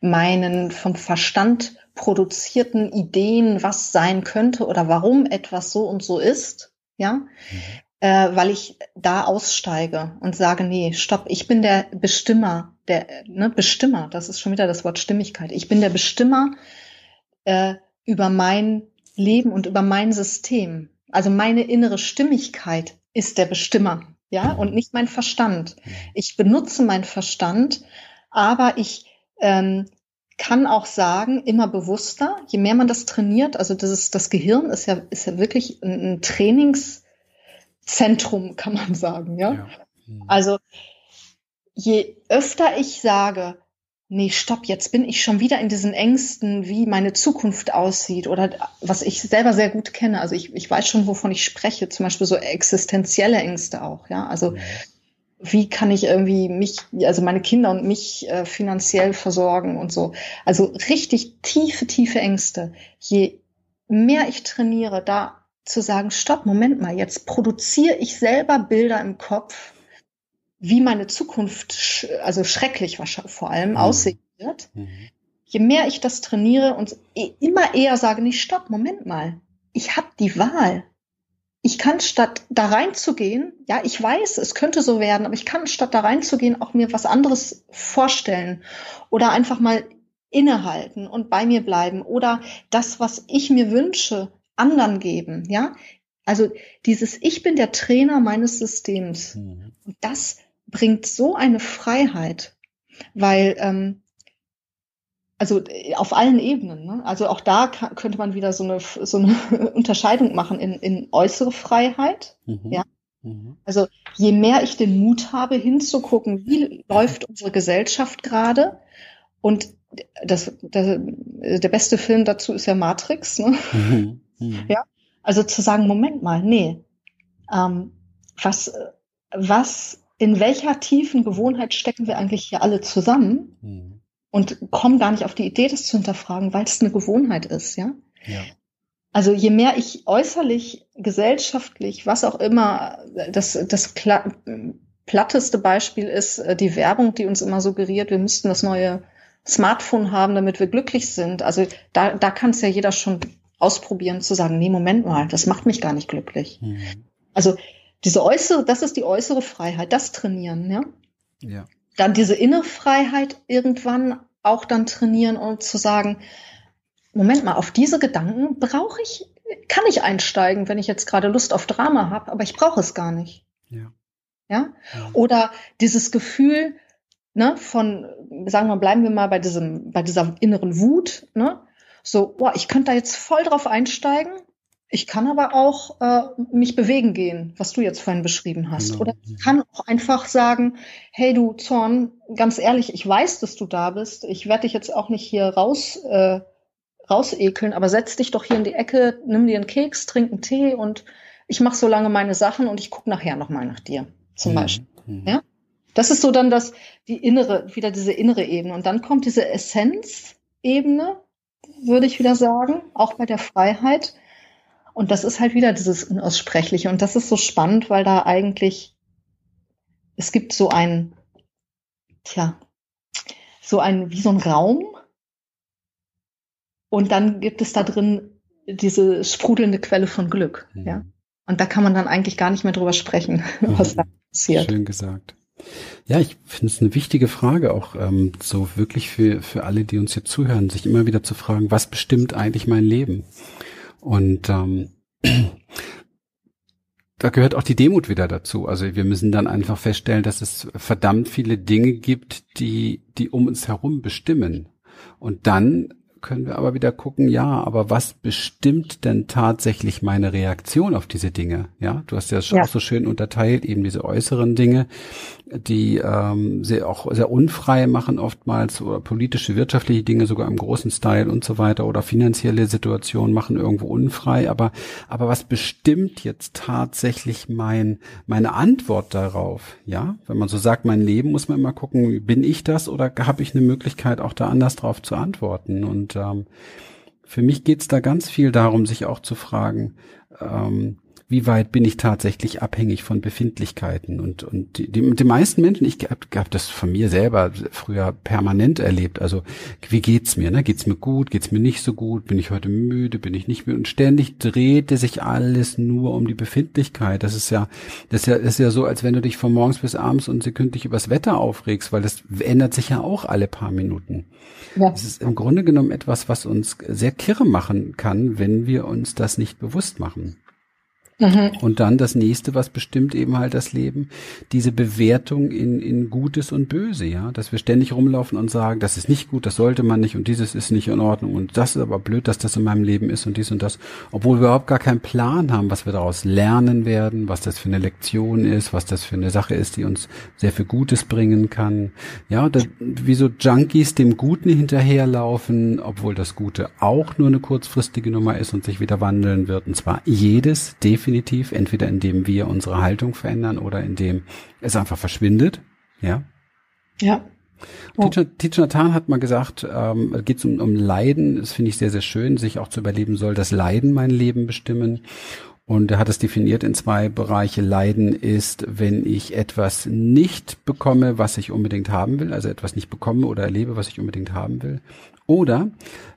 meinen vom Verstand produzierten Ideen, was sein könnte oder warum etwas so und so ist, ja, mhm äh, weil ich da aussteige und sage, nee, stopp, ich bin der Bestimmer, der ne, Bestimmer, das ist schon wieder das Wort Stimmigkeit. Ich bin der Bestimmer äh, über mein Leben und über mein System. Also meine innere Stimmigkeit ist der Bestimmer, ja, und nicht mein Verstand. Ich benutze meinen Verstand, aber ich ähm, kann auch sagen, immer bewusster, je mehr man das trainiert, also das ist das Gehirn ist ja, ist ja wirklich ein, ein Trainings, Zentrum, kann man sagen, ja. ja. Mhm. Also je öfter ich sage, nee, stopp, jetzt bin ich schon wieder in diesen Ängsten, wie meine Zukunft aussieht oder was ich selber sehr gut kenne. Also ich, ich weiß schon, wovon ich spreche, zum Beispiel so existenzielle Ängste auch, ja. Also wie kann ich irgendwie mich, also meine Kinder und mich äh, finanziell versorgen und so. Also richtig tiefe, tiefe Ängste. Je mehr ich trainiere, da zu sagen, stopp, Moment mal, jetzt produziere ich selber Bilder im Kopf, wie meine Zukunft, sch also schrecklich wahrscheinlich vor allem mhm. aussehen wird. Mhm. Je mehr ich das trainiere und e-, immer eher sage, nicht stopp, Moment mal, ich habe die Wahl. Ich kann statt da reinzugehen, ja, ich weiß, es könnte so werden, aber ich kann statt da reinzugehen auch mir was anderes vorstellen oder einfach mal innehalten und bei mir bleiben oder das, was ich mir wünsche, anderen geben, ja. Also dieses Ich bin der Trainer meines Systems. Mhm. Und das bringt so eine Freiheit, weil ähm, also auf allen Ebenen. Ne? Also auch da kann, könnte man wieder so eine, so eine <laughs> Unterscheidung machen in, in äußere Freiheit. Mhm. Ja. Mhm. Also je mehr ich den Mut habe, hinzugucken, wie läuft unsere Gesellschaft gerade und das, das, der beste Film dazu ist ja Matrix. Ne? Mhm. <laughs> Mhm. Ja, also zu sagen, Moment mal, nee, ähm, was, was, in welcher tiefen Gewohnheit stecken wir eigentlich hier alle zusammen mhm. und kommen gar nicht auf die Idee, das zu hinterfragen, weil es eine Gewohnheit ist, ja. ja. Also je mehr ich äußerlich, gesellschaftlich, was auch immer, das, das platteste Beispiel ist äh, die Werbung, die uns immer suggeriert, wir müssten das neue Smartphone haben, damit wir glücklich sind. Also da, da kann es ja jeder schon ausprobieren, zu sagen, nee, Moment mal, das macht mich gar nicht glücklich. Mhm. Also diese äußere, das ist die äußere Freiheit, das trainieren, ja. Ja. Dann diese innere Freiheit irgendwann auch dann trainieren und zu sagen, Moment mal, auf diese Gedanken brauche ich, kann ich einsteigen, wenn ich jetzt gerade Lust auf Drama habe, aber ich brauche es gar nicht. Ja. ja. Ja? Oder dieses Gefühl, ne, von, sagen wir, bleiben wir mal bei diesem, bei dieser inneren Wut, ne, so, boah, ich könnte da jetzt voll drauf einsteigen. Ich kann aber auch äh, mich bewegen gehen, was du jetzt vorhin beschrieben hast. Genau. Oder ich kann auch einfach sagen, hey du Zorn, ganz ehrlich, ich weiß, dass du da bist. Ich werde dich jetzt auch nicht hier raus, äh, rausekeln, aber setz dich doch hier in die Ecke, nimm dir einen Keks, trink einen Tee und ich mache so lange meine Sachen und ich gucke nachher nochmal nach dir, zum mhm. Beispiel. Mhm. Ja? Das ist so dann das, die innere, wieder diese innere Ebene. Und dann kommt diese Essenz-Ebene, würde ich wieder sagen, auch bei der Freiheit. Und das ist halt wieder dieses Unaussprechliche. Und das ist so spannend, weil da eigentlich es gibt so ein, tja, so ein, wie so ein Raum. Und dann gibt es da drin diese sprudelnde Quelle von Glück, mhm. ja. Und da kann man dann eigentlich gar nicht mehr drüber sprechen, <laughs> was da passiert. Schön gesagt. Ja, ich finde es eine wichtige Frage, auch ähm, so wirklich für, für alle, die uns jetzt zuhören, sich immer wieder zu fragen, was bestimmt eigentlich mein Leben? Und ähm, <clears throat> da gehört auch die Demut wieder dazu. Also wir müssen dann einfach feststellen, dass es verdammt viele Dinge gibt, die, die um uns herum bestimmen. Und dann können wir aber wieder gucken, ja, aber was bestimmt denn tatsächlich meine Reaktion auf diese Dinge? Ja, du hast ja, ja. auch so schön unterteilt, eben diese äußeren Dinge, die ähm, sehr auch sehr unfrei machen oftmals oder politische, wirtschaftliche Dinge sogar im großen Style und so weiter oder finanzielle Situationen machen irgendwo unfrei. Aber aber was bestimmt jetzt tatsächlich mein meine Antwort darauf? Ja, wenn man so sagt, mein Leben muss man immer gucken, bin ich das oder habe ich eine Möglichkeit auch da anders drauf zu antworten? Und und ähm, für mich geht's da ganz viel darum, sich auch zu fragen, ähm, wie weit bin ich tatsächlich abhängig von Befindlichkeiten? Und und die, die, die meisten Menschen ich habe hab das von mir selber früher permanent erlebt. Also wie geht's mir ne? Geht's mir gut? Geht's mir nicht so gut? Bin ich heute müde? Bin ich nicht müde? Und ständig drehte sich alles nur um die Befindlichkeit. Das ist ja das ist ja das ist ja so als wenn du dich von morgens bis abends und sekündlich übers Wetter aufregst weil das ändert sich ja auch alle paar Minuten. Ja. Es ist im Grunde genommen etwas, was uns sehr kirre machen kann, wenn wir uns das nicht bewusst machen. Mhm. Und dann das nächste, was bestimmt eben halt das Leben, diese Bewertung in, in Gutes und Böse, ja, dass wir ständig rumlaufen und sagen, das ist nicht gut, das sollte man nicht und dieses ist nicht in Ordnung und das ist aber blöd, dass das in meinem Leben ist und dies und das, obwohl wir überhaupt gar keinen Plan haben, was wir daraus lernen werden, was das für eine Lektion ist, was das für eine Sache ist, die uns sehr viel Gutes bringen kann. Ja, da, wie so Junkies dem Guten hinterherlaufen, obwohl das Gute auch nur eine kurzfristige Nummer ist und sich wieder wandeln wird, und zwar jedes definitiv definitiv, entweder indem wir unsere Haltung verändern oder indem es einfach verschwindet. Ja. Ja. Oh. Teacher Nathan hat mal gesagt, ähm, geht es um, um Leiden. Das finde ich sehr, sehr schön, sich auch zu überleben soll, das Leiden mein Leben bestimmen. Und er hat es definiert in zwei Bereiche. Leiden ist, wenn ich etwas nicht bekomme, was ich unbedingt haben will, also etwas nicht bekomme oder erlebe, was ich unbedingt haben will. Oder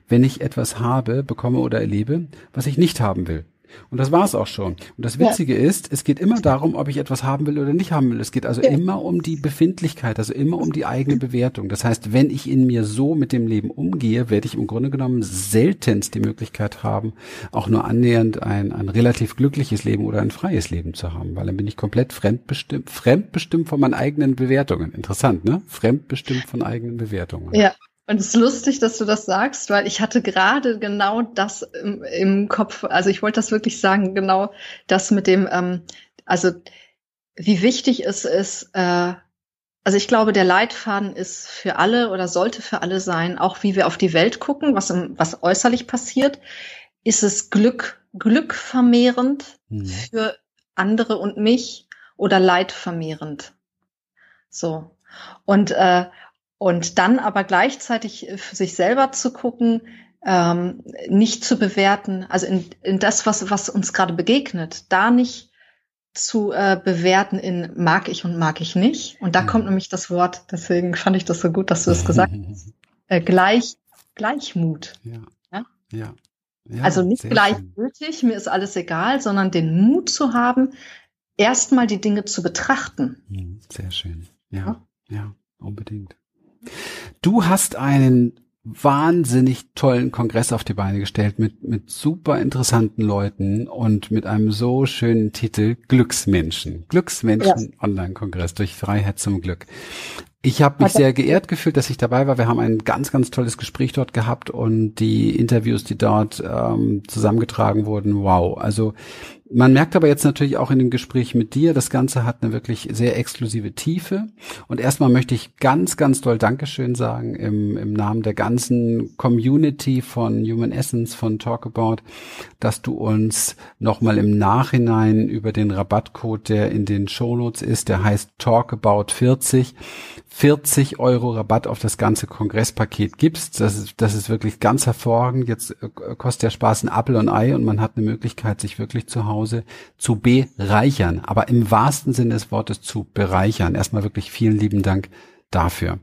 wenn ich etwas habe, bekomme oder erlebe, was ich nicht haben will. Und das war's auch schon. Und das Witzige ja. ist, es geht immer darum, ob ich etwas haben will oder nicht haben will. Es geht also ja. immer um die Befindlichkeit, also immer um die eigene Bewertung. Das heißt, wenn ich in mir so mit dem Leben umgehe, werde ich im Grunde genommen seltenst die Möglichkeit haben, auch nur annähernd ein, ein relativ glückliches Leben oder ein freies Leben zu haben, weil dann bin ich komplett fremdbestimmt, fremdbestimmt von meinen eigenen Bewertungen. Interessant, ne? Fremdbestimmt von eigenen Bewertungen. Ja. Und es ist lustig, dass du das sagst, weil ich hatte gerade genau das im, im, Kopf. Also ich wollte das wirklich sagen, genau das mit dem, ähm, also wie wichtig es ist, äh, also ich glaube, der Leitfaden ist für alle oder sollte für alle sein, auch wie wir auf die Welt gucken, was, im, was äußerlich passiert. Ist es Glück, Glück vermehrend mhm. für andere und mich oder Leid vermehrend? So. Und, äh, und dann aber gleichzeitig für sich selber zu gucken, ähm, nicht zu bewerten, also in, in das, was, was uns gerade begegnet, da nicht zu äh, bewerten in mag ich und mag ich nicht. Und da mhm. kommt nämlich das Wort, deswegen fand ich das so gut, dass du das gesagt hast, <laughs> äh, gleich, Gleichmut. Ja. ja? ja. ja also nicht gleichgültig, schön. mir ist alles egal, sondern den Mut zu haben, erstmal die Dinge zu betrachten. Mhm, sehr schön. Ja, ja, ja unbedingt. Du hast einen wahnsinnig tollen Kongress auf die Beine gestellt mit, mit super interessanten Leuten und mit einem so schönen Titel Glücksmenschen. Glücksmenschen ja. Online-Kongress durch Freiheit zum Glück. Ich habe mich sehr geehrt gefühlt, dass ich dabei war. Wir haben ein ganz, ganz tolles Gespräch dort gehabt und die Interviews, die dort ähm, zusammengetragen wurden, wow. Also man merkt aber jetzt natürlich auch in dem Gespräch mit dir, das Ganze hat eine wirklich sehr exklusive Tiefe. Und erstmal möchte ich ganz, ganz doll Dankeschön sagen im, im Namen der ganzen Community von Human Essence, von Talkabout, dass du uns nochmal im Nachhinein über den Rabattcode, der in den Shownotes ist, der heißt Talkabout 40, 40 Euro Rabatt auf das ganze Kongresspaket gibst. Das ist, das ist wirklich ganz hervorragend. Jetzt äh, kostet der Spaß ein Apple und Ei und man hat eine Möglichkeit, sich wirklich zu Hause Hause zu bereichern, aber im wahrsten Sinne des Wortes zu bereichern. Erstmal wirklich vielen lieben Dank dafür.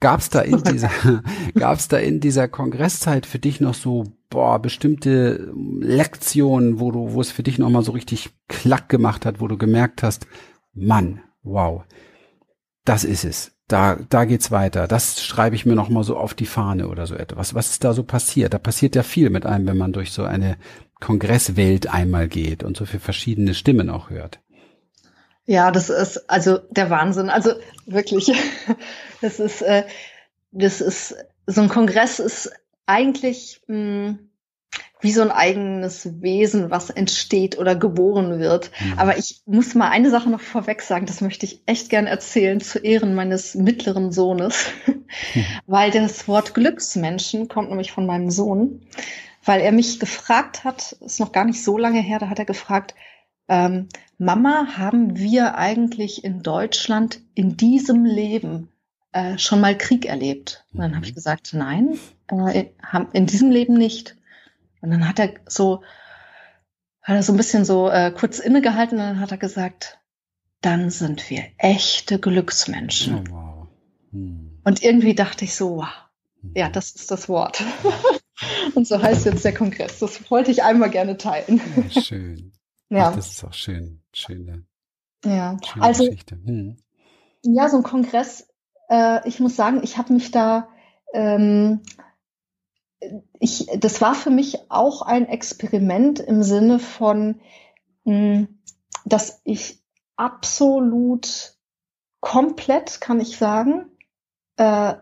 Gab's da in dieser, <laughs> gab's da in dieser Kongresszeit für dich noch so, boah, bestimmte Lektionen, wo du, wo es für dich nochmal so richtig klack gemacht hat, wo du gemerkt hast, Mann, wow, das ist es. Da, da geht's weiter. Das schreibe ich mir nochmal so auf die Fahne oder so etwas. Was ist da so passiert? Da passiert ja viel mit einem, wenn man durch so eine Kongresswelt einmal geht und so viele verschiedene Stimmen auch hört. Ja, das ist also der Wahnsinn. Also wirklich, <laughs> das ist, äh, das ist so ein Kongress ist eigentlich mh, hm, wie so ein eigenes Wesen, was entsteht oder geboren wird. Mhm. Aber ich muss mal eine Sache noch vorweg sagen, das möchte ich echt gern erzählen, zu Ehren meines mittleren Sohnes, mhm. <laughs> weil das Wort Glücksmenschen kommt nämlich von meinem Sohn, weil er mich gefragt hat, ist noch gar nicht so lange her, da hat er gefragt, ähm, Mama, haben wir eigentlich in Deutschland in diesem Leben äh, schon mal Krieg erlebt? Und dann habe ich mhm. gesagt, nein, äh, in diesem Leben nicht. Und dann hat er so, hat er so ein bisschen so äh, kurz innegehalten und dann hat er gesagt, dann sind wir echte Glücksmenschen. Oh, wow. hm. Und irgendwie dachte ich so, wow, hm. ja, das ist das Wort. <laughs> und so heißt jetzt der Kongress. Das wollte ich einmal gerne teilen. Ja, schön. <laughs> ja. Ach, das ist auch schön. Schöne, ja, schöne also, Geschichte. Hm. Ja, so ein Kongress, äh, ich muss sagen, ich habe mich da ähm, ich, das war für mich auch ein Experiment im Sinne von, hm, dass ich absolut komplett, kann ich sagen, äh,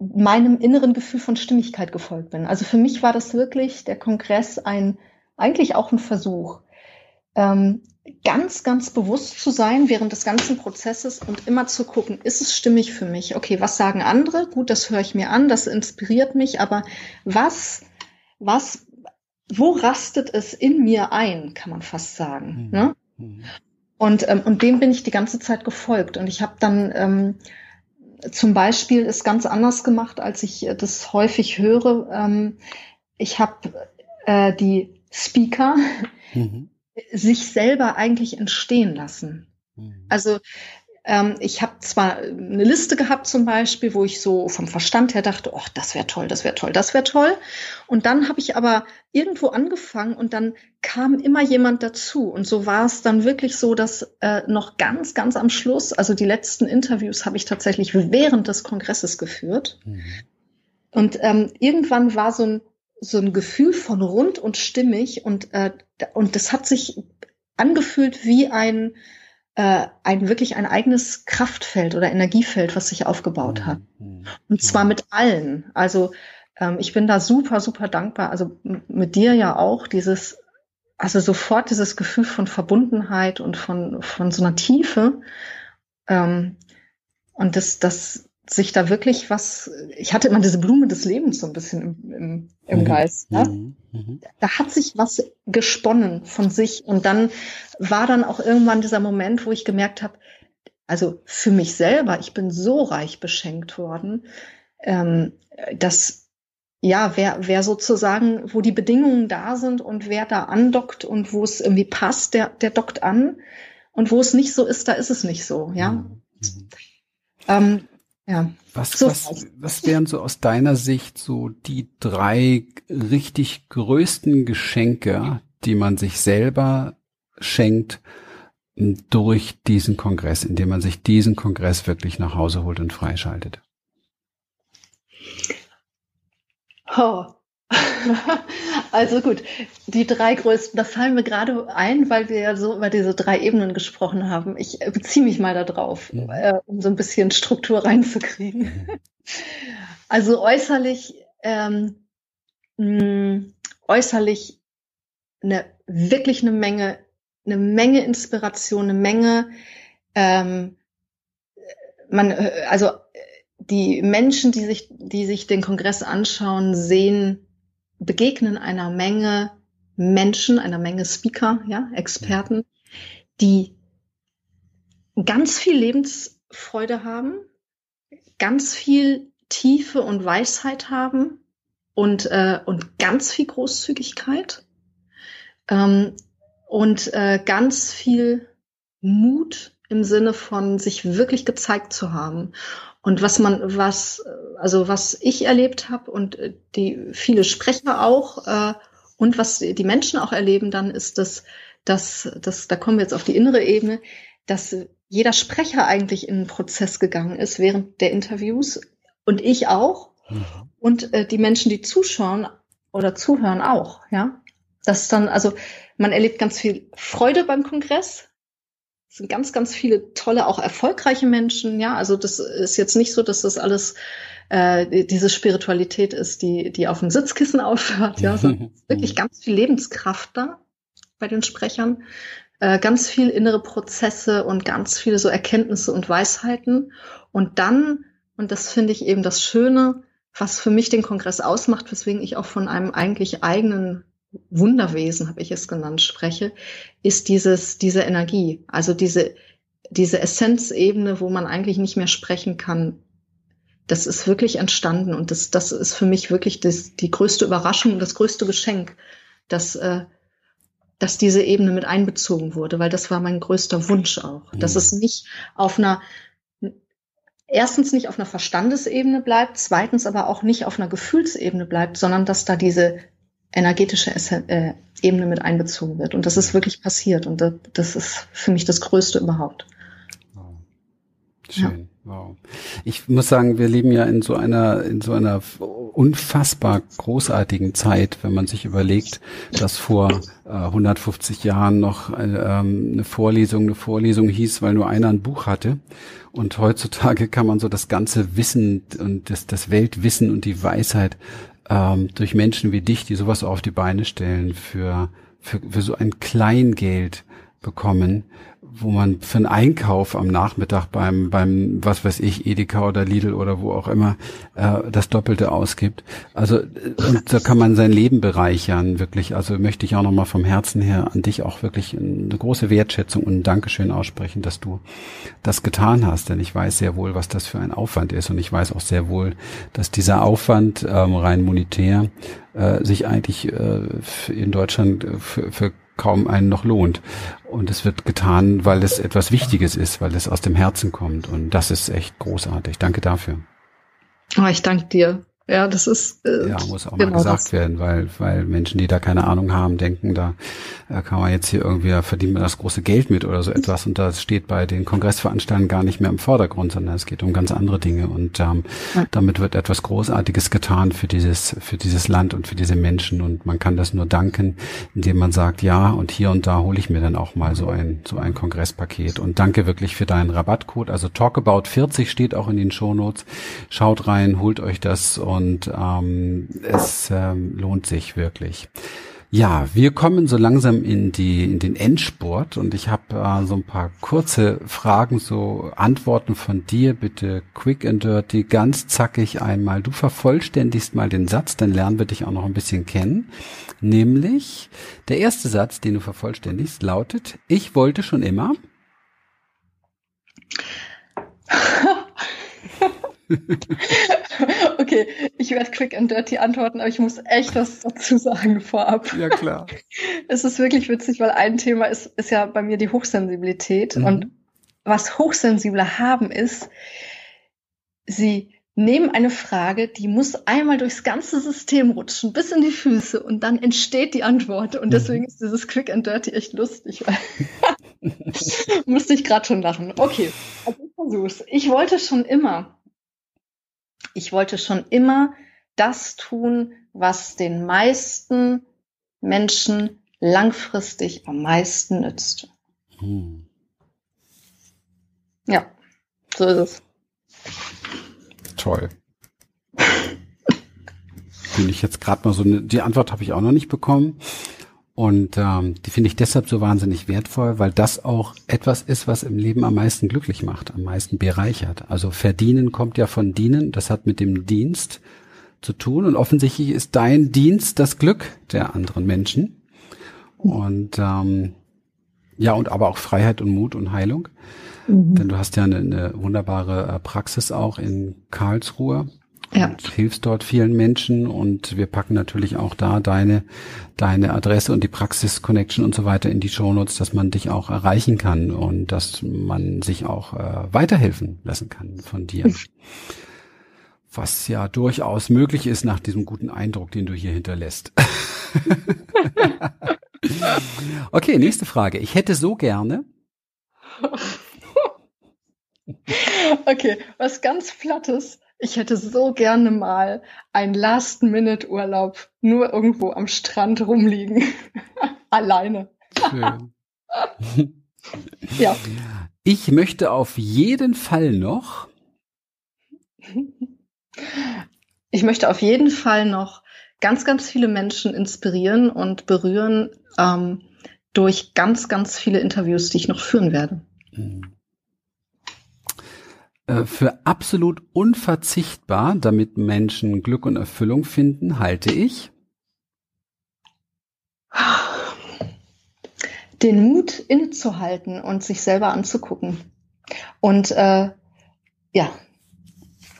meinem inneren Gefühl von Stimmigkeit gefolgt bin. Also für mich war das wirklich der Kongress ein, eigentlich auch ein Versuch, ähm, ganz, ganz bewusst zu sein während des ganzen Prozesses und immer zu gucken, ist es stimmig für mich? Okay, was sagen andere? Gut, das höre ich mir an, das inspiriert mich, aber was, was, wo rastet es in mir ein, kann man fast sagen. Mhm. Ne? Mhm. Und, ähm, und dem bin ich die ganze Zeit gefolgt. Und ich habe dann ähm, zum Beispiel es ganz anders gemacht, als ich das häufig höre. Ähm, ich habe äh, die Speaker mhm sich selber eigentlich entstehen lassen. Mhm. Also ich habe zwar eine Liste gehabt zum Beispiel, wo ich so vom Verstand her dachte, oh, das wäre toll, das wäre toll, das wäre toll. Und dann habe ich aber irgendwo angefangen und dann kam immer jemand dazu. Und so war es dann wirklich so, dass äh, noch ganz, ganz am Schluss, also die letzten Interviews habe ich tatsächlich während des Kongresses geführt. Mhm. Und ähm, irgendwann war so ein so ein Gefühl von rund und stimmig und, äh, und das hat sich angefühlt wie ein, äh, ein wirklich ein eigenes Kraftfeld oder Energiefeld, was sich aufgebaut hat. Mhm. Und zwar mit allen. Also ähm, ich bin da super, super dankbar. Also mit dir ja auch dieses, also sofort dieses Gefühl von Verbundenheit und von, von so einer Tiefe. Ähm, und das, das, sich da wirklich was, ich hatte immer diese Blume des Lebens so ein bisschen im, im, im mhm. Geist. Ne? Mhm. Da hat sich was gesponnen von sich und dann war dann auch irgendwann dieser Moment, wo ich gemerkt habe, also für mich selber, ich bin so reich beschenkt worden, ähm, dass ja, wer, wer sozusagen, wo die Bedingungen da sind und wer da andockt und wo es irgendwie passt, der, der dockt an. Und wo es nicht so ist, da ist es nicht so, ja. Mhm. mhm. Ähm, ja. Was, so was, was wären so aus deiner Sicht so die drei richtig größten Geschenke, die man sich selber schenkt durch diesen Kongress, indem man sich diesen Kongress wirklich nach Hause holt und freischaltet? Oh, <laughs> also gut, die drei größten, das fallen mir gerade ein, weil wir ja so über diese drei Ebenen gesprochen haben. Ich beziehe mich mal darauf, mhm. äh, um so ein bisschen Struktur reinzukriegen. <laughs> Also äußerlich, ähm, mh, äußerlich eine wirklich eine Menge, eine Menge Inspiration, eine Menge, ähm, man, äh, also die Menschen, die sich, die sich den Kongress anschauen, sehen begegnen einer Menge Menschen, einer Menge Speaker, ja, Experten, die ganz viel Lebensfreude haben, ganz viel Tiefe und Weisheit haben und, äh, und ganz viel Großzügigkeit. Ähm, und äh, ganz viel Mut im Sinne von sich wirklich gezeigt zu haben. Und was man, was, also was ich erlebt habe und äh, die viele Sprecher auch äh, und was die Menschen auch erleben, dann ist das, dass, dass, da kommen wir jetzt auf die innere Ebene, dass jeder Sprecher eigentlich in einen Prozess gegangen ist während der Interviews und ich auch mhm. und äh, die Menschen, die zuschauen oder zuhören auch, ja. Das dann, also man erlebt ganz viel Freude beim Kongress, es sind ganz, ganz viele tolle, auch erfolgreiche Menschen. Ja, also das ist jetzt nicht so, dass das alles äh, diese Spiritualität ist, die, die auf dem Sitzkissen aufhört. Ja, sondern <laughs> wirklich ganz viel Lebenskraft da bei den Sprechern, äh, ganz viel innere Prozesse und ganz viele so Erkenntnisse und Weisheiten. Und dann, und das finde ich eben das Schöne, was für mich den Kongress ausmacht, weswegen ich auch von einem eigentlich eigenen Wunderwesen, habe ich es genannt, spreche, ist dieses, diese Energie, also diese, diese Essenzebene, wo man eigentlich nicht mehr sprechen kann. Das ist wirklich entstanden und das, das ist für mich wirklich das, die größte Überraschung und das größte Geschenk, dass, äh, dass diese Ebene mit einbezogen wurde, weil das war mein größter Wunsch auch, mhm. dass es nicht auf einer erstens nicht auf einer Verstandesebene bleibt, zweitens aber auch nicht auf einer Gefühlsebene bleibt, sondern dass da diese energetische äh, Ebene mit einbezogen wird. Und das ist wirklich passiert. Und das, ist für mich das Größte überhaupt. Wow. Schön. Ja. Wow. Ich muss sagen, wir leben ja in so einer, in so einer unfassbar großartigen Zeit, wenn man sich überlegt, dass vor äh, 150 Jahren noch äh, ähm, eine Vorlesung, eine Vorlesung hieß, weil nur einer ein Buch hatte. Und heutzutage kann man so das ganze Wissen und das, das Weltwissen und die Weisheit ähm, durch Menschen wie dich, die sowas auf die Beine stellen, für, für, für so ein Kleingeld bekommen, wo man für einen Einkauf am Nachmittag beim, beim, was weiß ich, Edeka oder Lidl oder wo auch immer, äh, das Doppelte ausgibt. Also, und da kann man sein Leben bereichern, wirklich. Also möchte ich auch nochmal vom Herzen her an dich auch wirklich eine große Wertschätzung und ein Dankeschön aussprechen, dass du das getan hast. Denn ich weiß sehr wohl, was das für ein Aufwand ist. Und ich weiß auch sehr wohl, dass dieser Aufwand ähm, rein monetär äh, sich eigentlich äh, in Deutschland äh, für, für kaum einen noch lohnt. Und es wird getan, weil es etwas Wichtiges ist, weil es aus dem Herzen kommt. Und das ist echt großartig. Danke dafür. Oh, ich danke dir. Ja, das ist äh, ja muss auch genau mal gesagt das. werden, weil weil Menschen, die da keine Ahnung haben, denken, da kann man jetzt hier irgendwie verdienen wir das große Geld mit oder so etwas und das steht bei den Kongressveranstaltungen gar nicht mehr im Vordergrund, sondern es geht um ganz andere Dinge und ähm, ja. damit wird etwas Großartiges getan für dieses für dieses Land und für diese Menschen und man kann das nur danken, indem man sagt, ja und hier und da hole ich mir dann auch mal so ein so ein Kongresspaket und danke wirklich für deinen Rabattcode. Also Talkabout 40 steht auch in den Shownotes. Schaut rein, holt euch das und und ähm, es ähm, lohnt sich wirklich. Ja, wir kommen so langsam in die in den Endsport und ich habe äh, so ein paar kurze Fragen, so Antworten von dir, bitte quick and dirty, ganz zackig einmal. Du vervollständigst mal den Satz, dann lernen wir dich auch noch ein bisschen kennen. Nämlich der erste Satz, den du vervollständigst, lautet: Ich wollte schon immer. <laughs> <laughs> okay, ich werde quick and dirty antworten, aber ich muss echt was dazu sagen vorab. Ja, klar. <laughs> Es ist wirklich witzig, weil ein Thema ist, ist ja bei mir die Hochsensibilität. Mhm. Und was Hochsensible haben, ist, sie nehmen eine Frage, die muss einmal durchs ganze System rutschen, bis in die Füße und dann entsteht die Antwort. Und deswegen mhm. ist dieses Quick and Dirty echt lustig. <laughs> Musste ich gerade schon lachen. Okay, also ich versuch's. Ich wollte schon immer ich wollte schon immer das tun, was den meisten Menschen langfristig am meisten nützt. Hm. Ja, so ist es. Toll. Bin ich jetzt gerade mal so eine, die Antwort habe ich auch noch nicht bekommen. Und ähm, die finde ich deshalb so wahnsinnig wertvoll, weil das auch etwas ist, was im Leben am meisten glücklich macht, am meisten bereichert. Also verdienen kommt ja von dienen, das hat mit dem Dienst zu tun und offensichtlich ist dein Dienst das Glück der anderen Menschen. Und ähm, ja, und aber auch Freiheit und Mut und Heilung. Mhm. Denn du hast ja eine, eine wunderbare äh, Praxis auch in Karlsruhe ja. und hilfst dort vielen Menschen und wir packen natürlich auch da deine, deine Adresse und die Praxis-Connection und so weiter in die Shownotes, dass man dich auch erreichen kann und dass man sich auch äh, weiterhelfen lassen kann von dir. Was ja durchaus möglich ist nach diesem guten Eindruck, den du hier hinterlässt. <laughs> okay, nächste Frage. Ich hätte so gerne. <laughs> okay, was ganz Plattes. Ich hätte so gerne mal einen Last-Minute-Urlaub nur irgendwo am Strand rumliegen. <laughs> Alleine. Schön. <laughs> ja. Ich möchte auf jeden Fall noch. Ich möchte auf jeden Fall noch ganz, ganz viele Menschen inspirieren und berühren ähm, durch ganz, ganz viele Interviews, die ich noch führen werde. Mhm. Äh, für absolut unverzichtbar, damit Menschen Glück und Erfüllung finden, halte ich den Mut innezuhalten und sich selber anzugucken. Und äh, ja,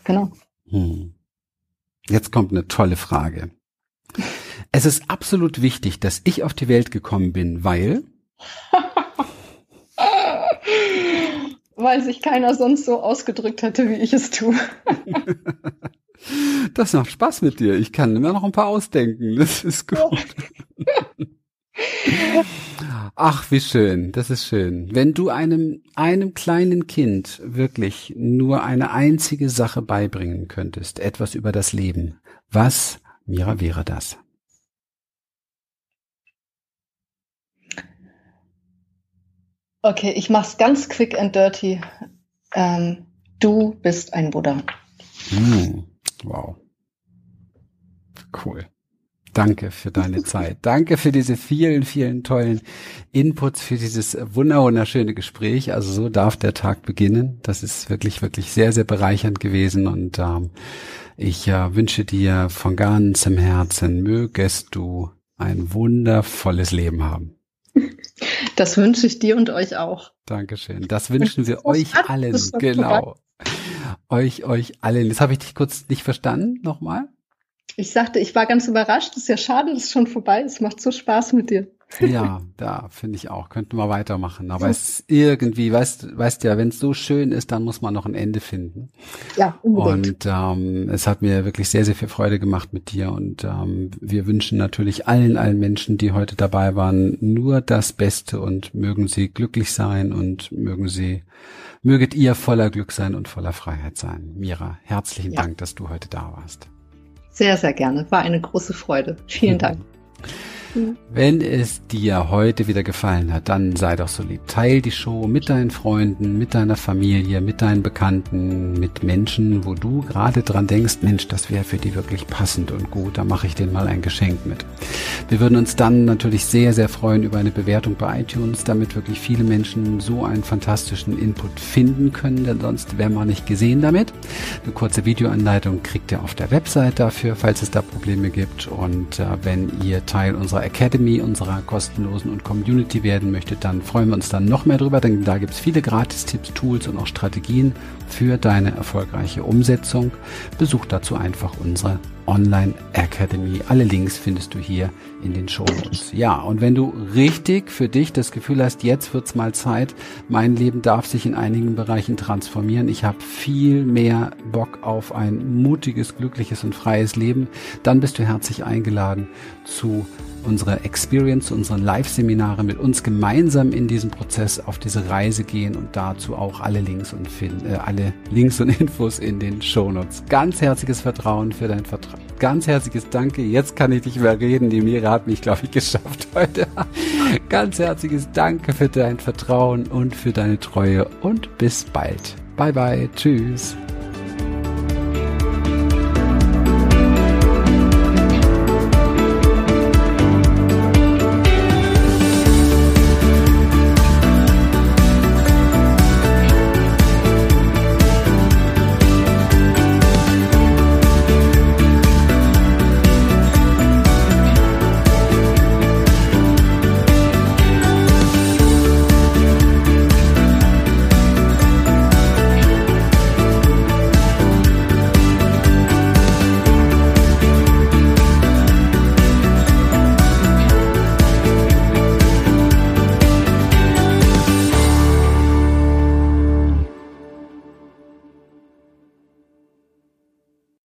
genau. Hm. Jetzt kommt eine tolle Frage. Es ist absolut wichtig, dass ich auf die Welt gekommen bin, weil weil sich keiner sonst so ausgedrückt hätte, wie ich es tue. <laughs> Das macht Spaß mit dir. Ich kann immer noch ein paar ausdenken. Das ist gut. Ach, wie schön. Das ist schön. Wenn du einem, einem kleinen Kind wirklich nur eine einzige Sache beibringen könntest, etwas über das Leben, was, Mira, wäre das? Okay, ich mach's ganz quick and dirty. Ähm, du bist ein Buddha. Hm, wow. Cool. Danke für deine <laughs> Zeit. Danke für diese vielen, vielen tollen Inputs, für dieses wunderschöne Gespräch. Also so darf der Tag beginnen. Das ist wirklich, wirklich sehr, sehr bereichernd gewesen und ähm, ich äh, wünsche dir von ganzem Herzen, mögest du ein wundervolles Leben haben. Das wünsche ich dir und euch auch. Dankeschön. Das wünschen wir <laughs> euch allen. Genau. Euch, euch allen. Jetzt habe ich dich kurz nicht verstanden. Nochmal. Ich sagte, ich war ganz überrascht. Es ist ja schade, dass es schon vorbei ist. Macht so Spaß mit dir. Ja, da finde ich auch. Könnten wir weitermachen. Aber es ist irgendwie, weißt, weißt ja, wenn es so schön ist, dann muss man noch ein Ende finden. Ja, unbedingt. Und ähm, es hat mir wirklich sehr, sehr viel Freude gemacht mit dir. Und ähm, wir wünschen natürlich allen, allen Menschen, die heute dabei waren, nur das Beste und mögen sie glücklich sein und mögen sie, möget ihr voller Glück sein und voller Freiheit sein. Mira, herzlichen ja. Dank, dass du heute da warst. Sehr, sehr gerne. War eine große Freude. Vielen <laughs> Dank. Wenn es dir heute wieder gefallen hat, dann sei doch so lieb. Teil die Show mit deinen Freunden, mit deiner Familie, mit deinen Bekannten, mit Menschen, wo du gerade dran denkst, Mensch, das wäre für die wirklich passend und gut. Da mache ich denen mal ein Geschenk mit. Wir würden uns dann natürlich sehr, sehr freuen über eine Bewertung bei iTunes, damit wirklich viele Menschen so einen fantastischen Input finden können, denn sonst wären wir nicht gesehen damit. Eine kurze Videoanleitung kriegt ihr auf der Website dafür, falls es da Probleme gibt. Und äh, wenn ihr Teil unserer unserer Academy, unserer kostenlosen und Community werden möchtet, dann freuen wir uns dann noch mehr drüber, denn da gibt es viele Gratis-Tipps, Tools und auch Strategien für deine erfolgreiche Umsetzung. Besuch dazu einfach unsere Online Academy. Alle Links findest du hier in den Show Notes. Ja, und wenn du richtig für dich das Gefühl hast, jetzt wird's mal Zeit, mein Leben darf sich in einigen Bereichen transformieren. Ich habe viel mehr Bock auf ein mutiges, glückliches und freies Leben, dann bist du herzlich eingeladen zu unsere Experience, unseren Live-Seminare mit uns gemeinsam in diesem Prozess auf diese Reise gehen und dazu auch alle Links und äh, alle Links und <laughs> Infos in den Shownotes. Ganz herzliches Vertrauen für dein Vertrauen. Ganz herzliches Danke. Jetzt kann ich dich mehr reden. Die Mira hat mich, glaube ich, geschafft <laughs> heute. Ganz herzliches Danke für dein Vertrauen und für deine Treue und bis bald. Bye bye. Tschüss.